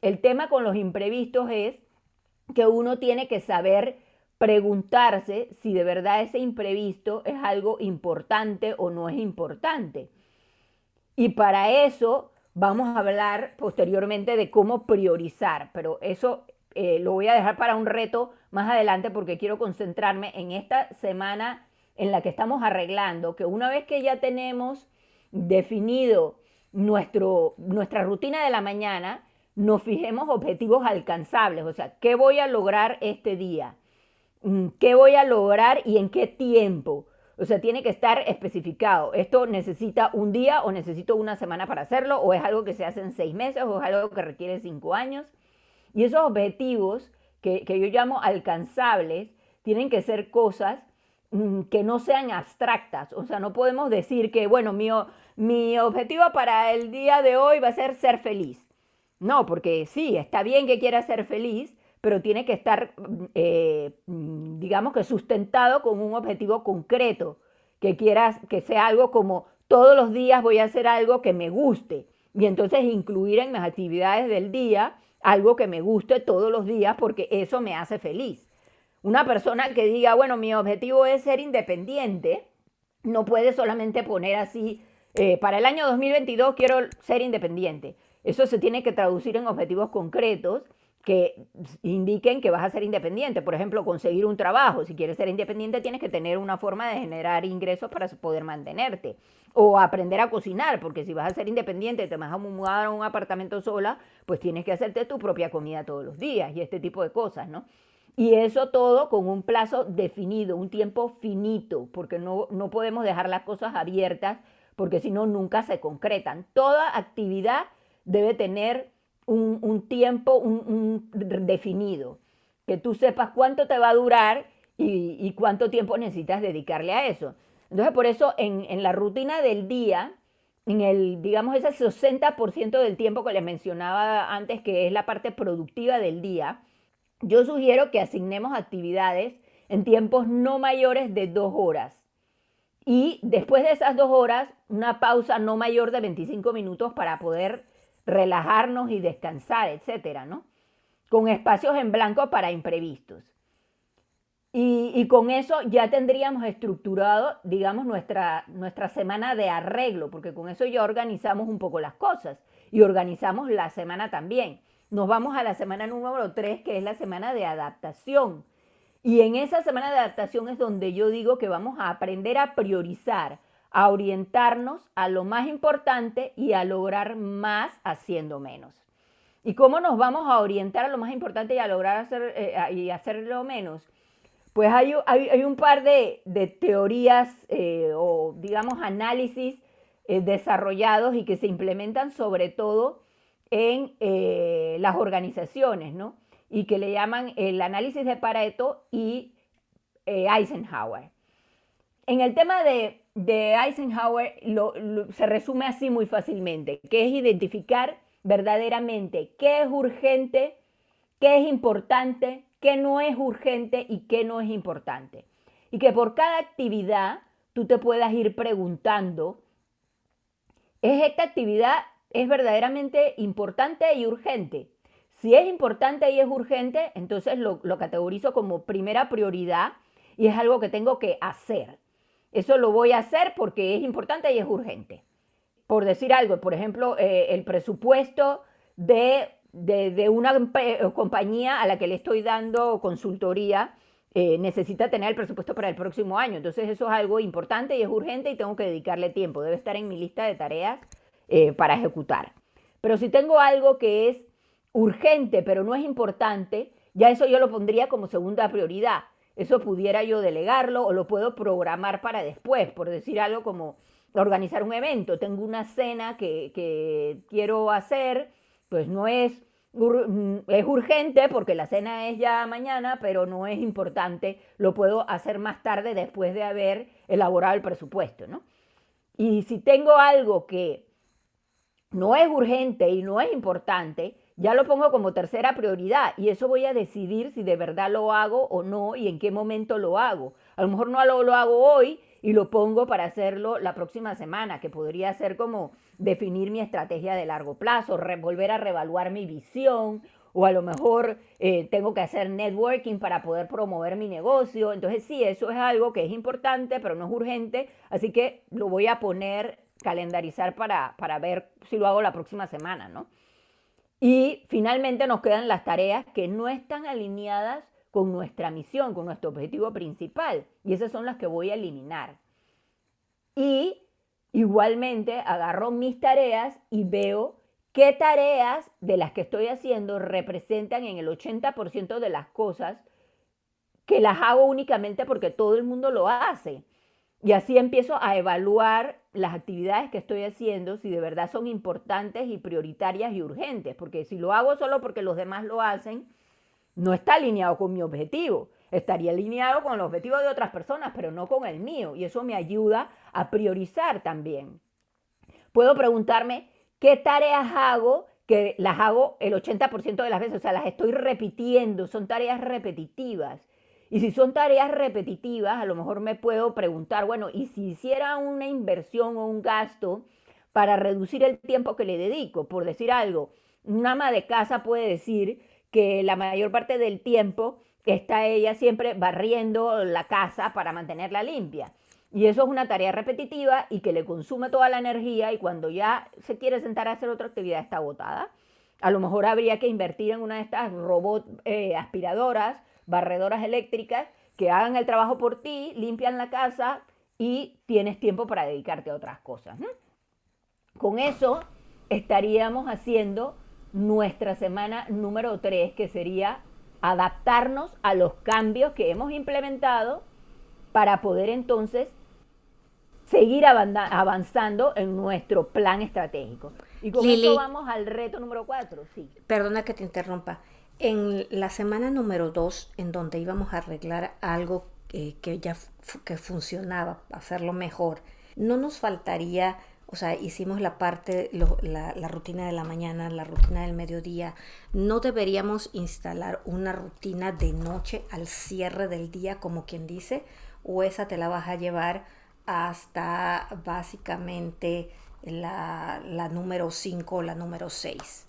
El tema con los imprevistos es que uno tiene que saber preguntarse si de verdad ese imprevisto es algo importante o no es importante. Y para eso vamos a hablar posteriormente de cómo priorizar, pero eso eh, lo voy a dejar para un reto más adelante porque quiero concentrarme en esta semana en la que estamos arreglando, que una vez que ya tenemos definido nuestro, nuestra rutina de la mañana, nos fijemos objetivos alcanzables, o sea, ¿qué voy a lograr este día? Mm, ¿Qué voy a lograr y en qué tiempo? O sea, tiene que estar especificado. ¿Esto necesita un día o necesito una semana para hacerlo? ¿O es algo que se hace en seis meses? ¿O es algo que requiere cinco años? Y esos objetivos que, yo llamo alcanzables tienen que ser cosas mm, que no sean abstractas. O sea, no podemos decir que, bueno, mi, mi objetivo para el día de hoy va a ser ser feliz. No, porque sí, está bien que quiera ser feliz, pero tiene que estar, eh, mm, digamos que sustentado con un objetivo concreto, que quieras que sea algo como todos los días voy a hacer algo que me guste y entonces incluir en mis actividades del día algo que me guste todos los días porque eso me hace feliz. Una persona que diga, bueno, mi objetivo es ser independiente, no puede solamente poner así, eh, para el año 2022 quiero ser independiente. Eso se tiene que traducir en objetivos concretos que indiquen que vas a ser independiente. Por ejemplo, conseguir un trabajo. Si quieres ser independiente, tienes que tener una forma de generar ingresos para poder mantenerte. O aprender a cocinar, porque si vas a ser independiente te vas a mudar a un apartamento sola, pues tienes que hacerte tu propia comida todos los días y este tipo de cosas, ¿no? Y eso todo con un plazo definido, un tiempo finito, porque no, no podemos dejar las cosas abiertas, porque si no, nunca se concretan. Toda actividad debe tener un, tiempo un, definido, que tú sepas cuánto te va a durar y, cuánto tiempo necesitas dedicarle a eso. Entonces, por eso en, la rutina del día, en el, digamos, ese 60% del tiempo que les mencionaba antes, que es la parte productiva del día, yo sugiero que asignemos actividades en tiempos no mayores de dos horas. Y después de esas dos horas, una pausa no mayor de 25 minutos para poder relajarnos y descansar, etcétera, ¿no? Con espacios en blanco para imprevistos. Y, con eso ya tendríamos estructurado, digamos, nuestra, nuestra semana de arreglo, porque con eso ya organizamos un poco las cosas y organizamos la semana también. Nos vamos a la semana número 3, que es la semana de adaptación. Y en esa semana de adaptación es donde yo digo que vamos a aprender a priorizar, a orientarnos a lo más importante y a lograr más haciendo menos. ¿Y cómo nos vamos a orientar a lo más importante y a lograr hacer, eh, y hacerlo menos? Pues hay, hay, un par de, teorías eh, o, digamos, análisis eh, desarrollados y que se implementan sobre todo en las organizaciones, ¿no? Y que le llaman el análisis de Pareto y Eisenhower. En el tema de Eisenhower se resume así muy fácilmente, que es identificar verdaderamente qué es urgente, qué es importante, qué no es urgente y qué no es importante. Y que por cada actividad tú te puedas ir preguntando, ¿es esta actividad es verdaderamente importante y urgente? Si es importante y es urgente, entonces lo categorizo como primera prioridad y es algo que tengo que hacer. Eso lo voy a hacer porque es importante y es urgente. Por decir algo, por ejemplo, eh, el presupuesto de, una compañía a la que le estoy dando consultoría eh, necesita tener el presupuesto para el próximo año. Entonces eso es algo importante y es urgente y tengo que dedicarle tiempo. Debe estar en mi lista de tareas eh, para ejecutar. Pero si tengo algo que es urgente pero no es importante, ya eso yo lo pondría como segunda prioridad. Eso pudiera yo delegarlo o lo puedo programar para después, por decir algo como organizar un evento. Tengo una cena que, quiero hacer, pues no es, mm, es urgente porque la cena es ya mañana, pero no es importante. Lo puedo hacer más tarde después de haber elaborado el presupuesto, ¿no? Y si tengo algo que no es urgente y no es importante, ya lo pongo como tercera prioridad y eso voy a decidir si de verdad lo hago o no y en qué momento lo hago. A lo mejor no lo, lo hago hoy y lo pongo para hacerlo la próxima semana, que podría ser como definir mi estrategia de largo plazo, volver a reevaluar mi visión o a lo mejor eh, tengo que hacer networking para poder promover mi negocio. Entonces sí, eso es algo que es importante, pero no es urgente, así que lo voy a poner, calendarizar para, para ver si lo hago la próxima semana, ¿no? Y finalmente nos quedan las tareas que no están alineadas con nuestra misión, con nuestro objetivo principal, y esas son las que voy a eliminar. Y igualmente agarro mis tareas y veo ¿Qué tareas de las que estoy haciendo representan en el 80% de las cosas que las hago únicamente porque todo el mundo lo hace? Y así empiezo a evaluar las actividades que estoy haciendo, si de verdad son importantes y prioritarias y urgentes, porque si lo hago solo porque los demás lo hacen, no está alineado con mi objetivo. Estaría alineado con los objetivos de otras personas, pero no con el mío. Y eso me ayuda a priorizar también. Puedo preguntarme, ¿Qué tareas hago? Que las hago el 80% de las veces, o sea, las estoy repitiendo, son tareas repetitivas. Y si son tareas repetitivas, a lo mejor me puedo preguntar, bueno, ¿y si hiciera una inversión o un gasto para reducir el tiempo que le dedico? Por decir algo, un ama de casa puede decir que la mayor parte del tiempo está ella siempre barriendo la casa para mantenerla limpia. Y eso es una tarea repetitiva y que le consume toda la energía y cuando ya se quiere sentar a hacer otra actividad está agotada. A lo mejor habría que invertir en una de estas robot eh, aspiradoras, barredoras eléctricas, que hagan el trabajo por ti, limpian la casa y tienes tiempo para dedicarte a otras cosas. Con eso estaríamos haciendo nuestra semana número 3, que sería adaptarnos a los cambios que hemos implementado para poder entonces seguir avanzando en nuestro plan estratégico. Y con esto vamos al reto número cuatro. Sí. Perdona que te interrumpa. En la semana número dos, en donde íbamos a arreglar algo que, ya que funcionaba, hacerlo mejor, no nos faltaría, o sea, hicimos la parte, la, la rutina de la mañana, la rutina del mediodía, no deberíamos instalar una rutina de noche al cierre del día, como quien dice, o esa te la vas a llevar hasta básicamente la, número 5 o la número 6.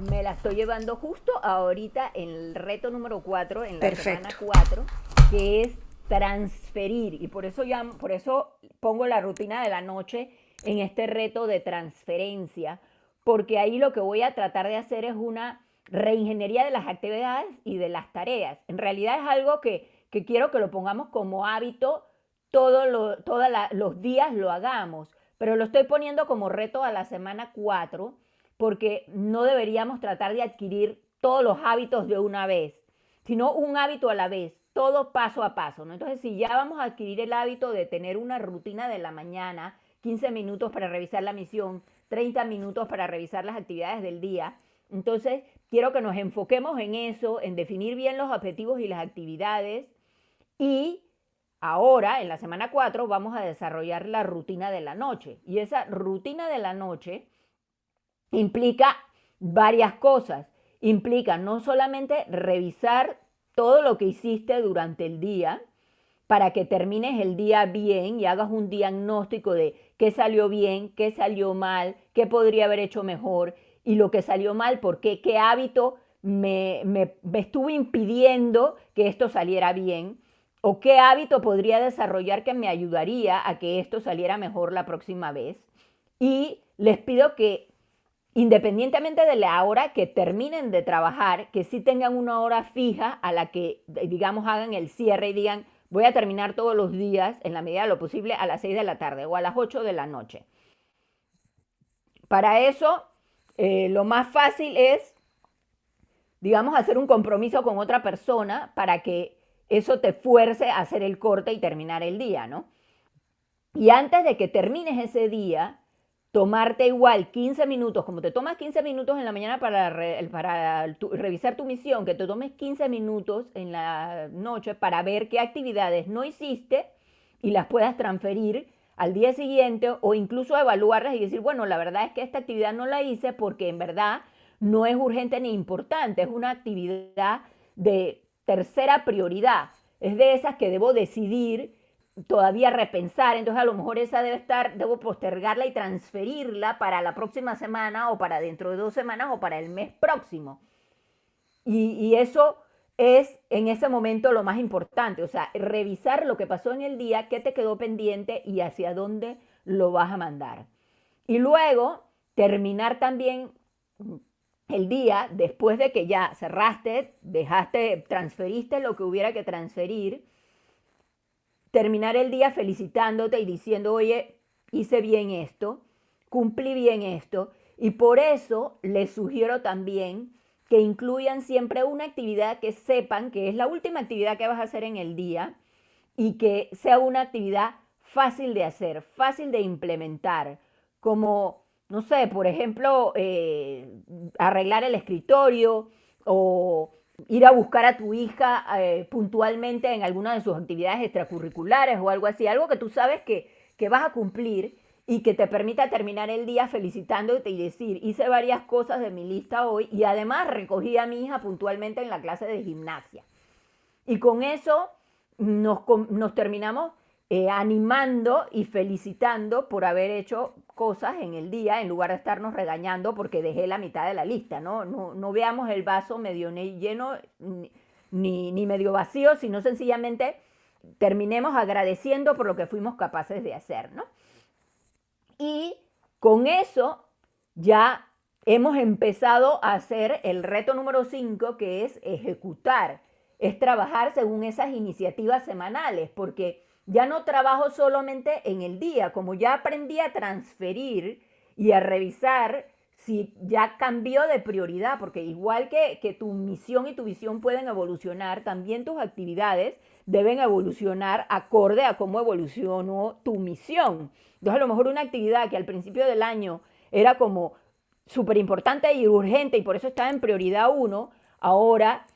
Me la estoy llevando justo ahorita en el reto número 4, en la semana 4, que es transferir. Y por eso, ya, por eso pongo la rutina de la noche en este reto de transferencia, porque ahí lo que voy a tratar de hacer es una reingeniería de las actividades y de las tareas. En realidad es algo que, que quiero que lo pongamos como hábito todos los días lo hagamos, pero lo estoy poniendo como reto a la semana 4 porque no deberíamos tratar de adquirir todos los hábitos de una vez, sino un hábito a la vez, todo paso a paso. ¿no? Entonces, si ya vamos a adquirir el hábito de tener una rutina de la mañana, 15 minutos para revisar la misión, 30 minutos para revisar las actividades del día, entonces quiero que nos enfoquemos en eso, en definir bien los objetivos y las actividades y Ahora, en la semana 4, vamos a desarrollar la rutina de la noche. Y esa rutina de la noche implica varias cosas. Implica no solamente revisar todo lo que hiciste durante el día para que termines el día bien y hagas un diagnóstico de qué salió bien, qué salió mal, qué podría haber hecho mejor y lo que salió mal, por qué, qué hábito me, me estuvo impidiendo que esto saliera bien ¿O qué hábito podría desarrollar que me ayudaría a que esto saliera mejor la próxima vez? Y les pido que, independientemente de la hora que terminen de trabajar, que sí tengan una hora fija a la que, digamos, hagan el cierre y digan, voy a terminar todos los días, en la medida de lo posible, a las 6 de la tarde o a las 8 de la noche. Para eso, eh, lo más fácil es, digamos, hacer un compromiso con otra persona para que eso te fuerce a hacer el corte y terminar el día, ¿no? Y antes de que termines ese día, tomarte igual 15 minutos, como te tomas 15 minutos en la mañana para, revisar tu misión, que te tomes 15 minutos en la noche para ver qué actividades no hiciste y las puedas transferir al día siguiente o incluso evaluarlas y decir, bueno, la verdad es que esta actividad no la hice porque en verdad no es urgente ni importante, es una actividad de tercera prioridad. Es de esas que debo decidir todavía repensar, entonces a lo mejor esa debe estar, debo postergarla y transferirla para la próxima semana o para dentro de dos semanas o para el mes próximo. Y, eso es en ese momento lo más importante, o sea, revisar lo que pasó en el día, qué te quedó pendiente y hacia dónde lo vas a mandar. Y luego terminar también el día después de que ya cerraste, dejaste, transferiste lo que hubiera que transferir, terminar el día felicitándote y diciendo, oye, hice bien esto, cumplí bien esto, y por eso les sugiero también que incluyan siempre una actividad que sepan que es la última actividad que vas a hacer en el día y que sea una actividad fácil de hacer, fácil de implementar, como, no sé, por ejemplo, eh, arreglar el escritorio o ir a buscar a tu hija eh, puntualmente en alguna de sus actividades extracurriculares o algo así, algo que tú sabes que, que vas a cumplir y que te permita terminar el día felicitándote y decir, hice varias cosas de mi lista hoy y además recogí a mi hija puntualmente en la clase de gimnasia. Y con eso nos, nos terminamos eh, animando y felicitando por haber hecho cosas en el día en lugar de estarnos regañando porque dejé la mitad de la lista, ¿no? No, veamos el vaso medio lleno ni, ni medio vacío, sino sencillamente terminemos agradeciendo por lo que fuimos capaces de hacer, ¿no? Y con eso ya hemos empezado a hacer el reto número 5, que es ejecutar, es trabajar según esas iniciativas semanales, porque ya no trabajo solamente en el día, como ya aprendí a transferir y a revisar si ya cambió de prioridad, porque igual que, que tu misión y tu visión pueden evolucionar, también tus actividades deben evolucionar acorde a cómo evolucionó tu misión. Entonces, a lo mejor una actividad que al principio del año era como súper importante y urgente y por eso estaba en prioridad 1, ahora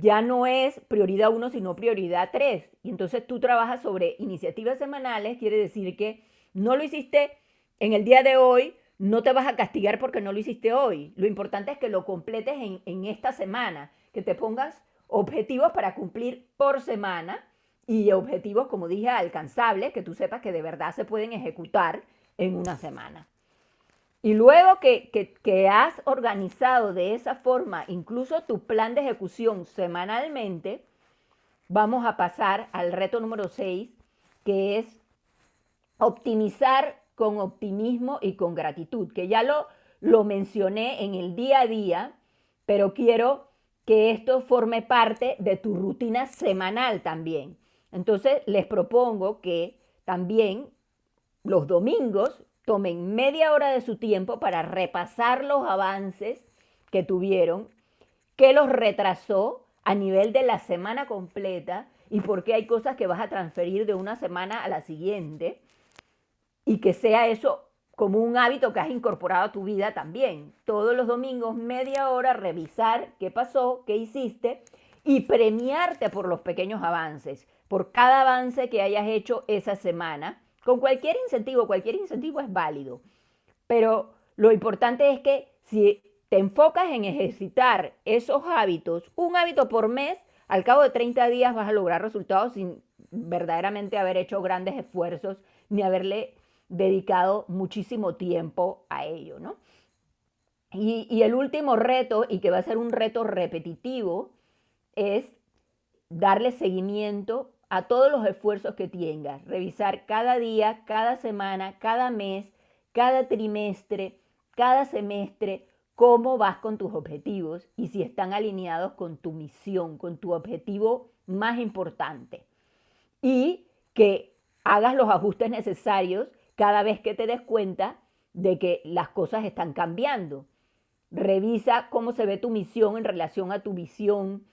ya no es prioridad 1, sino prioridad 3. Y entonces tú trabajas sobre iniciativas semanales, quiere decir que no lo hiciste en el día de hoy, no te vas a castigar porque no lo hiciste hoy. Lo importante es que lo completes en, en esta semana, que te pongas objetivos para cumplir por semana y objetivos, como dije, alcanzables, que tú sepas que de verdad se pueden ejecutar en una semana. Y luego que, que, has organizado de esa forma incluso tu plan de ejecución semanalmente, vamos a pasar al reto número 6, que es optimizar con optimismo y con gratitud, que ya lo, lo mencioné en el día a día, pero quiero que esto forme parte de tu rutina semanal también. Entonces les propongo que también los domingos tomen media hora de su tiempo para repasar los avances que tuvieron, qué los retrasó a nivel de la semana completa y por qué hay cosas que vas a transferir de una semana a la siguiente y que sea eso como un hábito que has incorporado a tu vida también. Todos los domingos, media hora, revisar qué pasó, qué hiciste y premiarte por los pequeños avances, por cada avance que hayas hecho esa semana, con cualquier incentivo, cualquier incentivo es válido. Pero lo importante es que si te enfocas en ejercitar esos hábitos, un hábito por mes, al cabo de 30 días vas a lograr resultados sin verdaderamente haber hecho grandes esfuerzos ni haberle dedicado muchísimo tiempo a ello, ¿no? Y, el último reto, y que va a ser un reto repetitivo, es darle seguimiento a todos los esfuerzos que tengas, revisar cada día, cada semana, cada mes, cada trimestre, cada semestre, cómo vas con tus objetivos y si están alineados con tu misión, con tu objetivo más importante. Y que hagas los ajustes necesarios cada vez que te des cuenta de que las cosas están cambiando. Revisa cómo se ve tu misión en relación a tu visión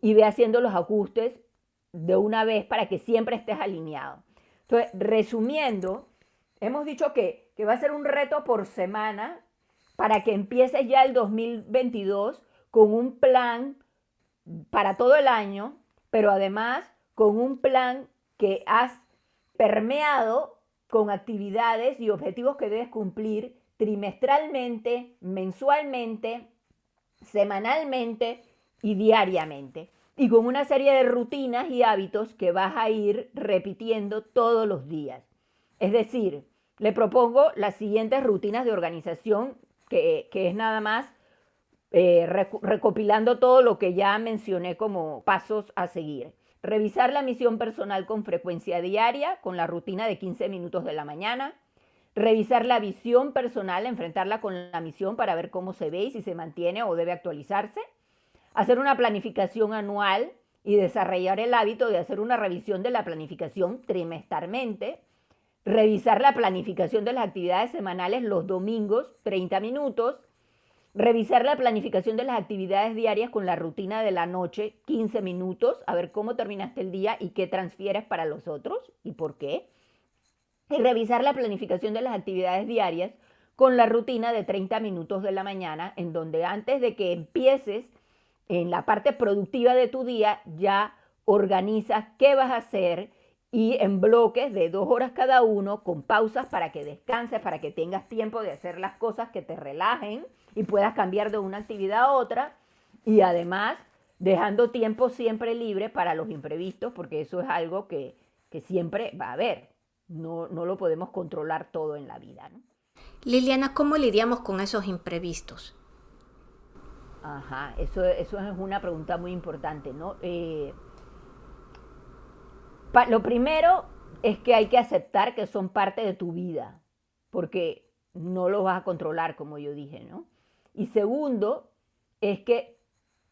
y ve haciendo los ajustes de una vez para que siempre estés alineado. Entonces, resumiendo, hemos dicho que, que va a ser un reto por semana para que empieces ya el 2022 con un plan para todo el año, pero además con un plan que has permeado con actividades y objetivos que debes cumplir trimestralmente, mensualmente, semanalmente y diariamente. Y con una serie de rutinas y hábitos que vas a ir repitiendo todos los días. Es decir, le propongo las siguientes rutinas de organización, que, es nada más eh, recopilando todo lo que ya mencioné como pasos a seguir. Revisar la misión personal con frecuencia diaria, con la rutina de 15 minutos de la mañana. Revisar la visión personal, enfrentarla con la misión para ver cómo se ve y si se mantiene o debe actualizarse hacer una planificación anual y desarrollar el hábito de hacer una revisión de la planificación trimestralmente, revisar la planificación de las actividades semanales los domingos, 30 minutos, revisar la planificación de las actividades diarias con la rutina de la noche, 15 minutos, a ver cómo terminaste el día y qué transfieres para los otros y por qué. Y revisar la planificación de las actividades diarias con la rutina de 30 minutos de la mañana, en donde antes de que empieces en la parte productiva de tu día ya organizas qué vas a hacer y en bloques de dos horas cada uno, con pausas para que descanses, para que tengas tiempo de hacer las cosas que te relajen y puedas cambiar de una actividad a otra. Y además, dejando tiempo siempre libre para los imprevistos, porque eso es algo que, siempre va a haber. No, no, lo podemos controlar todo en la vida. Liliana, ¿cómo lidiamos con esos imprevistos? Ajá, eso, eso es una pregunta muy importante, ¿no? Eh, lo primero es que hay que aceptar que son parte de tu vida, porque no los vas a controlar, como yo dije, ¿no? Y segundo, es que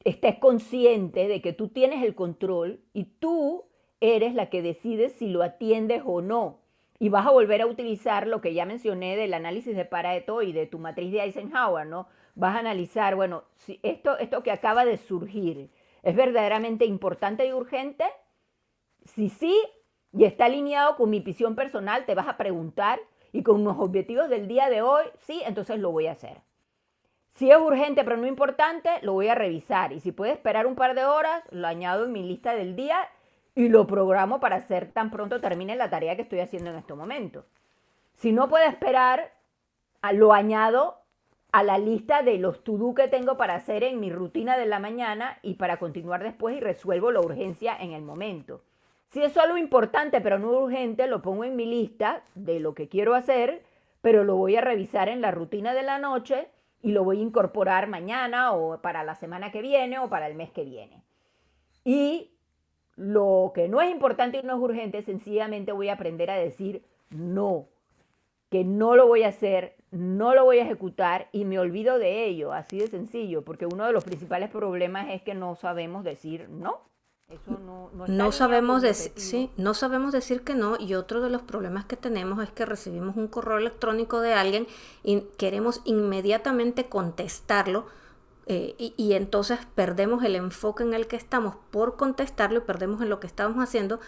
estés consciente de que tú tienes el control y tú eres la que decides si lo atiendes o no. Y vas a volver a utilizar lo que ya mencioné del análisis de Pareto y de tu matriz de Eisenhower, ¿no? Vas a analizar, bueno, si esto, esto que acaba de surgir es verdaderamente importante y urgente. Si sí y está alineado con mi visión personal, te vas a preguntar y con los objetivos del día de hoy, sí, entonces lo voy a hacer. Si es urgente pero no importante, lo voy a revisar. Y si puede esperar un par de horas, lo añado en mi lista del día y lo programo para hacer tan pronto termine la tarea que estoy haciendo en este momento. Si no puede esperar, lo añado a la lista de los to-do que tengo para hacer en mi rutina de la mañana y para continuar después y resuelvo la urgencia en el momento. Si es solo importante pero no urgente, lo pongo en mi lista de lo que quiero hacer, pero lo voy a revisar en la rutina de la noche y lo voy a incorporar mañana o para la semana que viene o para el mes que viene. Y lo que no es importante y no es urgente, sencillamente voy a aprender a decir no, que no lo voy a hacer, no lo voy a ejecutar y me olvido de ello, así de sencillo, porque uno de los principales problemas es que no sabemos decir no. Eso no, no, sabemos decir, sí, no sabemos decir que no y otro de los problemas que tenemos es que recibimos un correo electrónico de alguien y queremos inmediatamente contestarlo eh, y, y, entonces perdemos el enfoque en el que estamos por contestarlo y perdemos en lo que estamos haciendo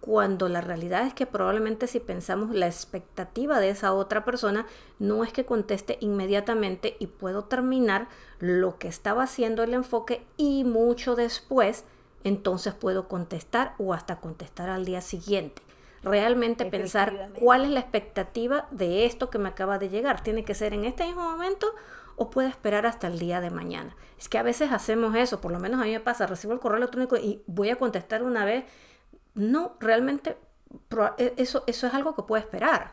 cuando la realidad es que probablemente si pensamos la expectativa de esa otra persona no es que conteste inmediatamente y puedo terminar lo que estaba haciendo el enfoque y mucho después entonces puedo contestar o hasta contestar al día siguiente. Realmente pensar cuál es la expectativa de esto que me acaba de llegar. ¿Tiene que ser en este mismo momento o puede esperar hasta el día de mañana? Es que a veces hacemos eso, por lo menos a mí me pasa, recibo el correo electrónico y voy a contestar una vez no, realmente e, eso, eso es algo que puede esperar.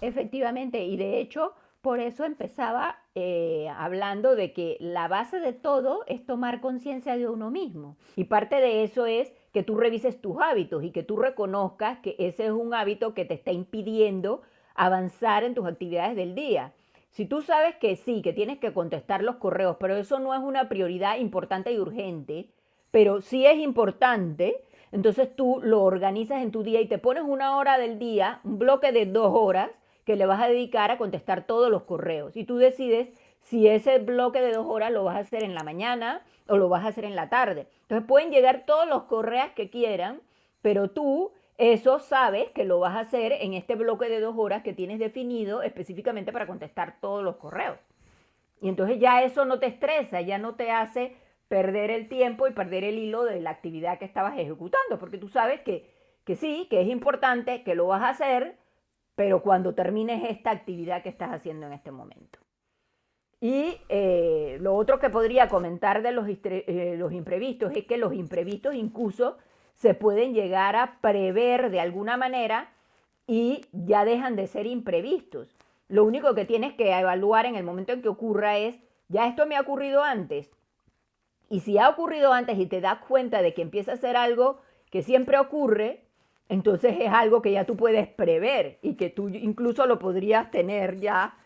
Efectivamente, y de hecho, por eso empezaba eh, hablando de que la base de todo es tomar conciencia de uno mismo. Y parte de eso es que tú revises tus hábitos y que tú reconozcas que ese es un hábito que te está impidiendo avanzar en tus actividades del día. Si tú sabes que sí, que tienes que contestar los correos, pero eso no es una prioridad importante y urgente, pero sí es importante, entonces tú lo organizas en tu día y te pones una hora del día, un bloque de dos horas, que le vas a dedicar a contestar todos los correos. Y tú decides si ese bloque de dos horas lo vas a hacer en la mañana o lo vas a hacer en la tarde. Entonces pueden llegar todos los correos que quieran, pero tú eso sabes que lo vas a hacer en este bloque de dos horas que tienes definido específicamente para contestar todos los correos. Y entonces ya eso no te estresa, ya no te hace perder el tiempo y perder el hilo de la actividad que estabas ejecutando, porque tú sabes que, que sí, que es importante, que lo vas a hacer, pero cuando termines esta actividad que estás haciendo en este momento. Y eh, lo otro que podría comentar de los, eh, los imprevistos es que los imprevistos incluso se pueden llegar a prever de alguna manera y ya dejan de ser imprevistos. Lo único que tienes que evaluar en el momento en que ocurra es, ya esto me ha ocurrido antes. Y si ha ocurrido antes y te das cuenta de que empieza a ser algo que siempre ocurre, entonces es algo que ya tú puedes prever y que tú incluso lo podrías tener ya,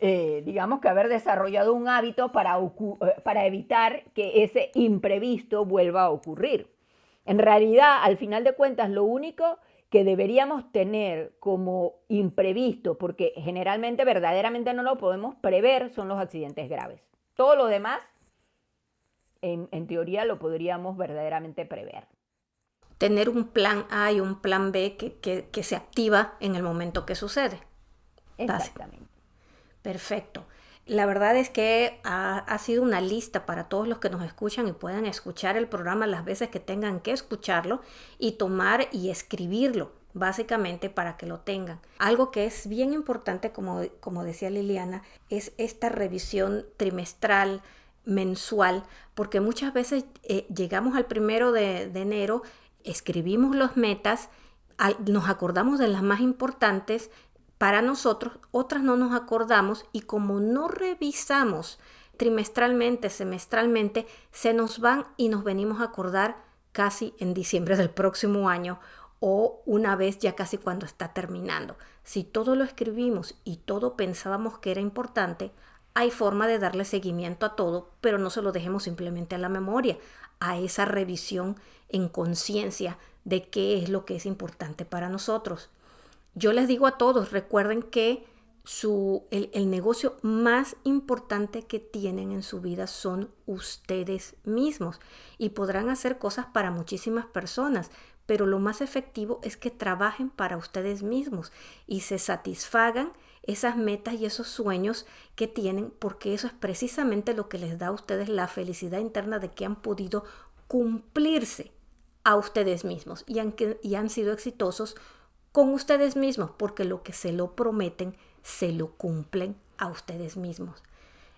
eh, digamos que haber desarrollado un hábito para, eh, para evitar que ese imprevisto vuelva a ocurrir. En realidad, al final de cuentas, lo único que deberíamos tener como imprevisto, porque generalmente verdaderamente no lo podemos prever, son los accidentes graves. Todo lo demás, en, teoría, lo podríamos verdaderamente prever. Tener un plan A y un plan B que, se activa en el momento que sucede. Exactamente. Perfecto. La verdad es que ha, sido una lista para todos los que nos escuchan y puedan escuchar el programa las veces que tengan que escucharlo y tomar y escribirlo básicamente para que lo tengan. Algo que es bien importante, como, como decía Liliana, es esta revisión trimestral, mensual, porque muchas veces eh, llegamos al primero de, enero, escribimos los metas, nos acordamos de las más importantes para nosotros, otras no nos acordamos y como no revisamos trimestralmente, semestralmente, se nos van y nos venimos a acordar casi en diciembre del próximo año o una vez ya casi cuando está terminando. Si todo lo escribimos y todo pensábamos que era importante, hay forma de darle seguimiento a todo, pero no se lo dejemos simplemente a la memoria, a esa revisión en conciencia de qué es lo que es importante para nosotros. Yo les digo a todos, recuerden que su, el, el, negocio más importante que tienen en su vida son ustedes mismos y podrán hacer cosas para muchísimas personas, pero lo más efectivo es que trabajen para ustedes mismos y se satisfagan esas metas y esos sueños que tienen, porque eso es precisamente lo que les da a ustedes la felicidad interna de que han podido cumplirse a ustedes mismos y han, y han sido exitosos con ustedes mismos, porque lo que se lo prometen, se lo cumplen a ustedes mismos.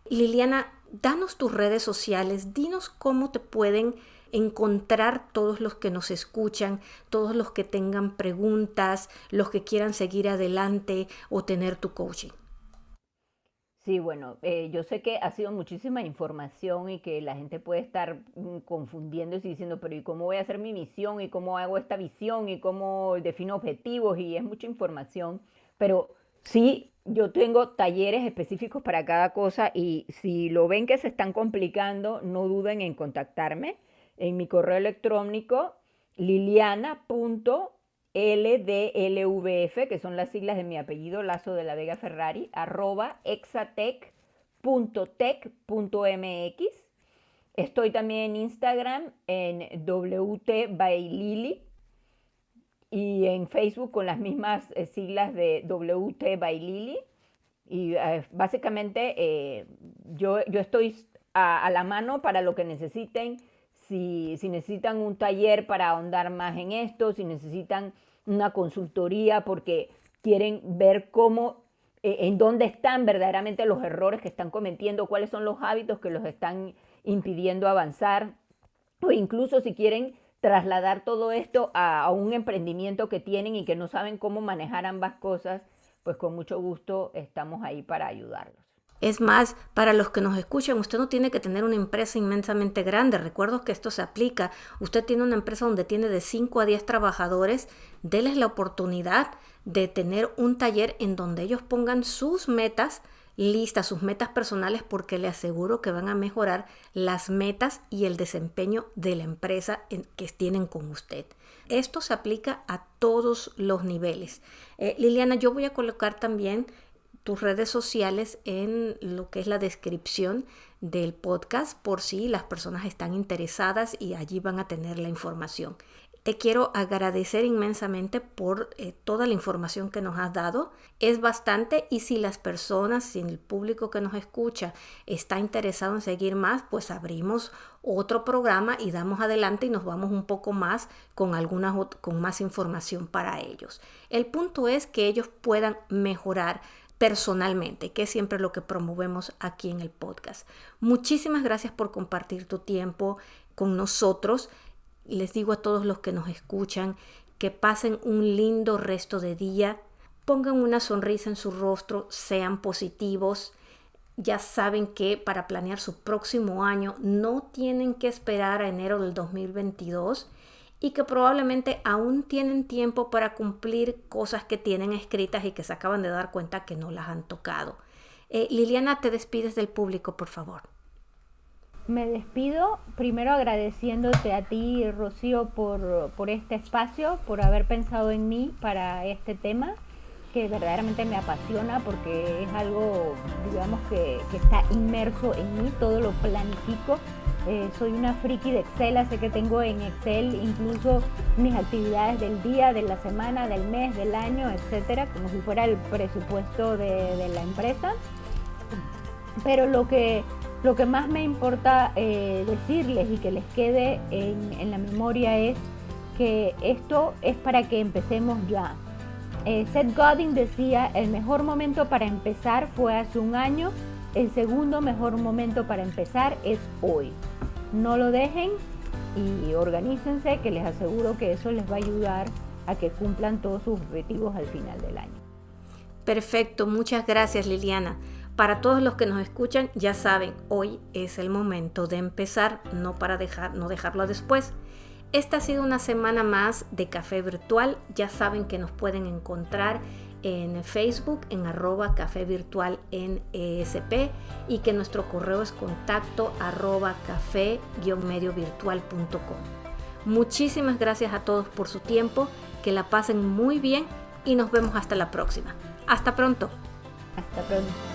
Liliana, danos tus redes sociales, dinos cómo te pueden encontrar todos los que nos escuchan, todos los que tengan preguntas, los que quieran seguir adelante o tener tu coaching. Sí, bueno, eh, yo sé que ha sido muchísima información y que la gente puede estar mm, confundiéndose y diciendo, pero ¿y cómo voy a hacer mi misión? ¿Y cómo hago esta visión? ¿Y cómo defino objetivos? Y es mucha información, pero sí, yo tengo talleres específicos para cada cosa y si lo ven que se están complicando, no duden en contactarme en mi correo electrónico liliana.com LDLVF, que son las siglas de mi apellido, Lazo de la Vega Ferrari, arroba exatec.tech.mx. Estoy también en Instagram en WT by y en Facebook con las mismas eh, siglas de WT by. Y eh, básicamente eh, yo, yo estoy a la mano para lo que necesiten si, necesitan un taller para ahondar más en esto, si necesitan una consultoría porque quieren ver cómo, eh, en dónde están verdaderamente los errores que están cometiendo, cuáles son los hábitos que los están impidiendo avanzar, o incluso si quieren trasladar todo esto a, un emprendimiento que tienen y que no saben cómo manejar ambas cosas, pues con mucho gusto estamos ahí para ayudarlos. Es más, para los que nos escuchan, usted no tiene que tener una empresa inmensamente grande. Recuerdo que esto se aplica. Usted tiene una empresa donde tiene de 5 a 10 trabajadores. Deles la oportunidad de tener un taller en donde ellos pongan sus metas listas, sus metas personales, porque le aseguro que van a mejorar las metas y el desempeño de la empresa que tienen con usted. Esto se aplica a todos los niveles. Eh, Liliana, yo voy a colocar también tus redes sociales en lo que es la descripción del podcast por si las personas están interesadas y allí van a tener la información. Te quiero agradecer inmensamente por eh, toda la información que nos has dado. Es bastante y si las personas, si el público que nos escucha está interesado en seguir más, pues abrimos otro programa y damos adelante y nos vamos un poco más con algunas con más información para ellos. El punto es que ellos puedan mejorar personalmente, que es siempre lo que promovemos aquí en el podcast. Muchísimas gracias por compartir tu tiempo con nosotros. Les digo a todos los que nos escuchan que pasen un lindo resto de día, pongan una sonrisa en su rostro, sean positivos. Ya saben que para planear su próximo año no tienen que esperar a enero del 2022 y que probablemente aún tienen tiempo para cumplir cosas que tienen escritas y que se acaban de dar cuenta que no las han tocado. Eh, Liliana, te despides del público, por favor. Me despido primero agradeciéndote a ti, Rocío, por, por este espacio, por haber pensado en mí para este tema que verdaderamente me apasiona porque es algo, digamos, que, que está inmerso en mí, todo lo planifico eh, soy una friki de Excel, así que tengo en Excel incluso mis actividades del día, de la semana, del mes, del año, etcétera, como si fuera el presupuesto de, la empresa. Pero lo que, lo que más me importa eh, decirles y que les quede en, la memoria es que esto es para que empecemos ya. Eh, Seth Godin decía, el mejor momento para empezar fue hace un año, el segundo mejor momento para empezar es hoy no lo dejen y organícense que les aseguro que eso les va a ayudar a que cumplan todos sus objetivos al final del año. Perfecto, muchas gracias Liliana. Para todos los que nos escuchan, ya saben, hoy es el momento de empezar, no para dejar, no dejarlo después. Esta ha sido una semana más de café virtual. Ya saben que nos pueden encontrar en Facebook en arroba café virtual en ESP y que nuestro correo es contacto arroba café medio virtual.com. Muchísimas gracias a todos por su tiempo, que la pasen muy bien y nos vemos hasta la próxima. Hasta pronto. Hasta pronto.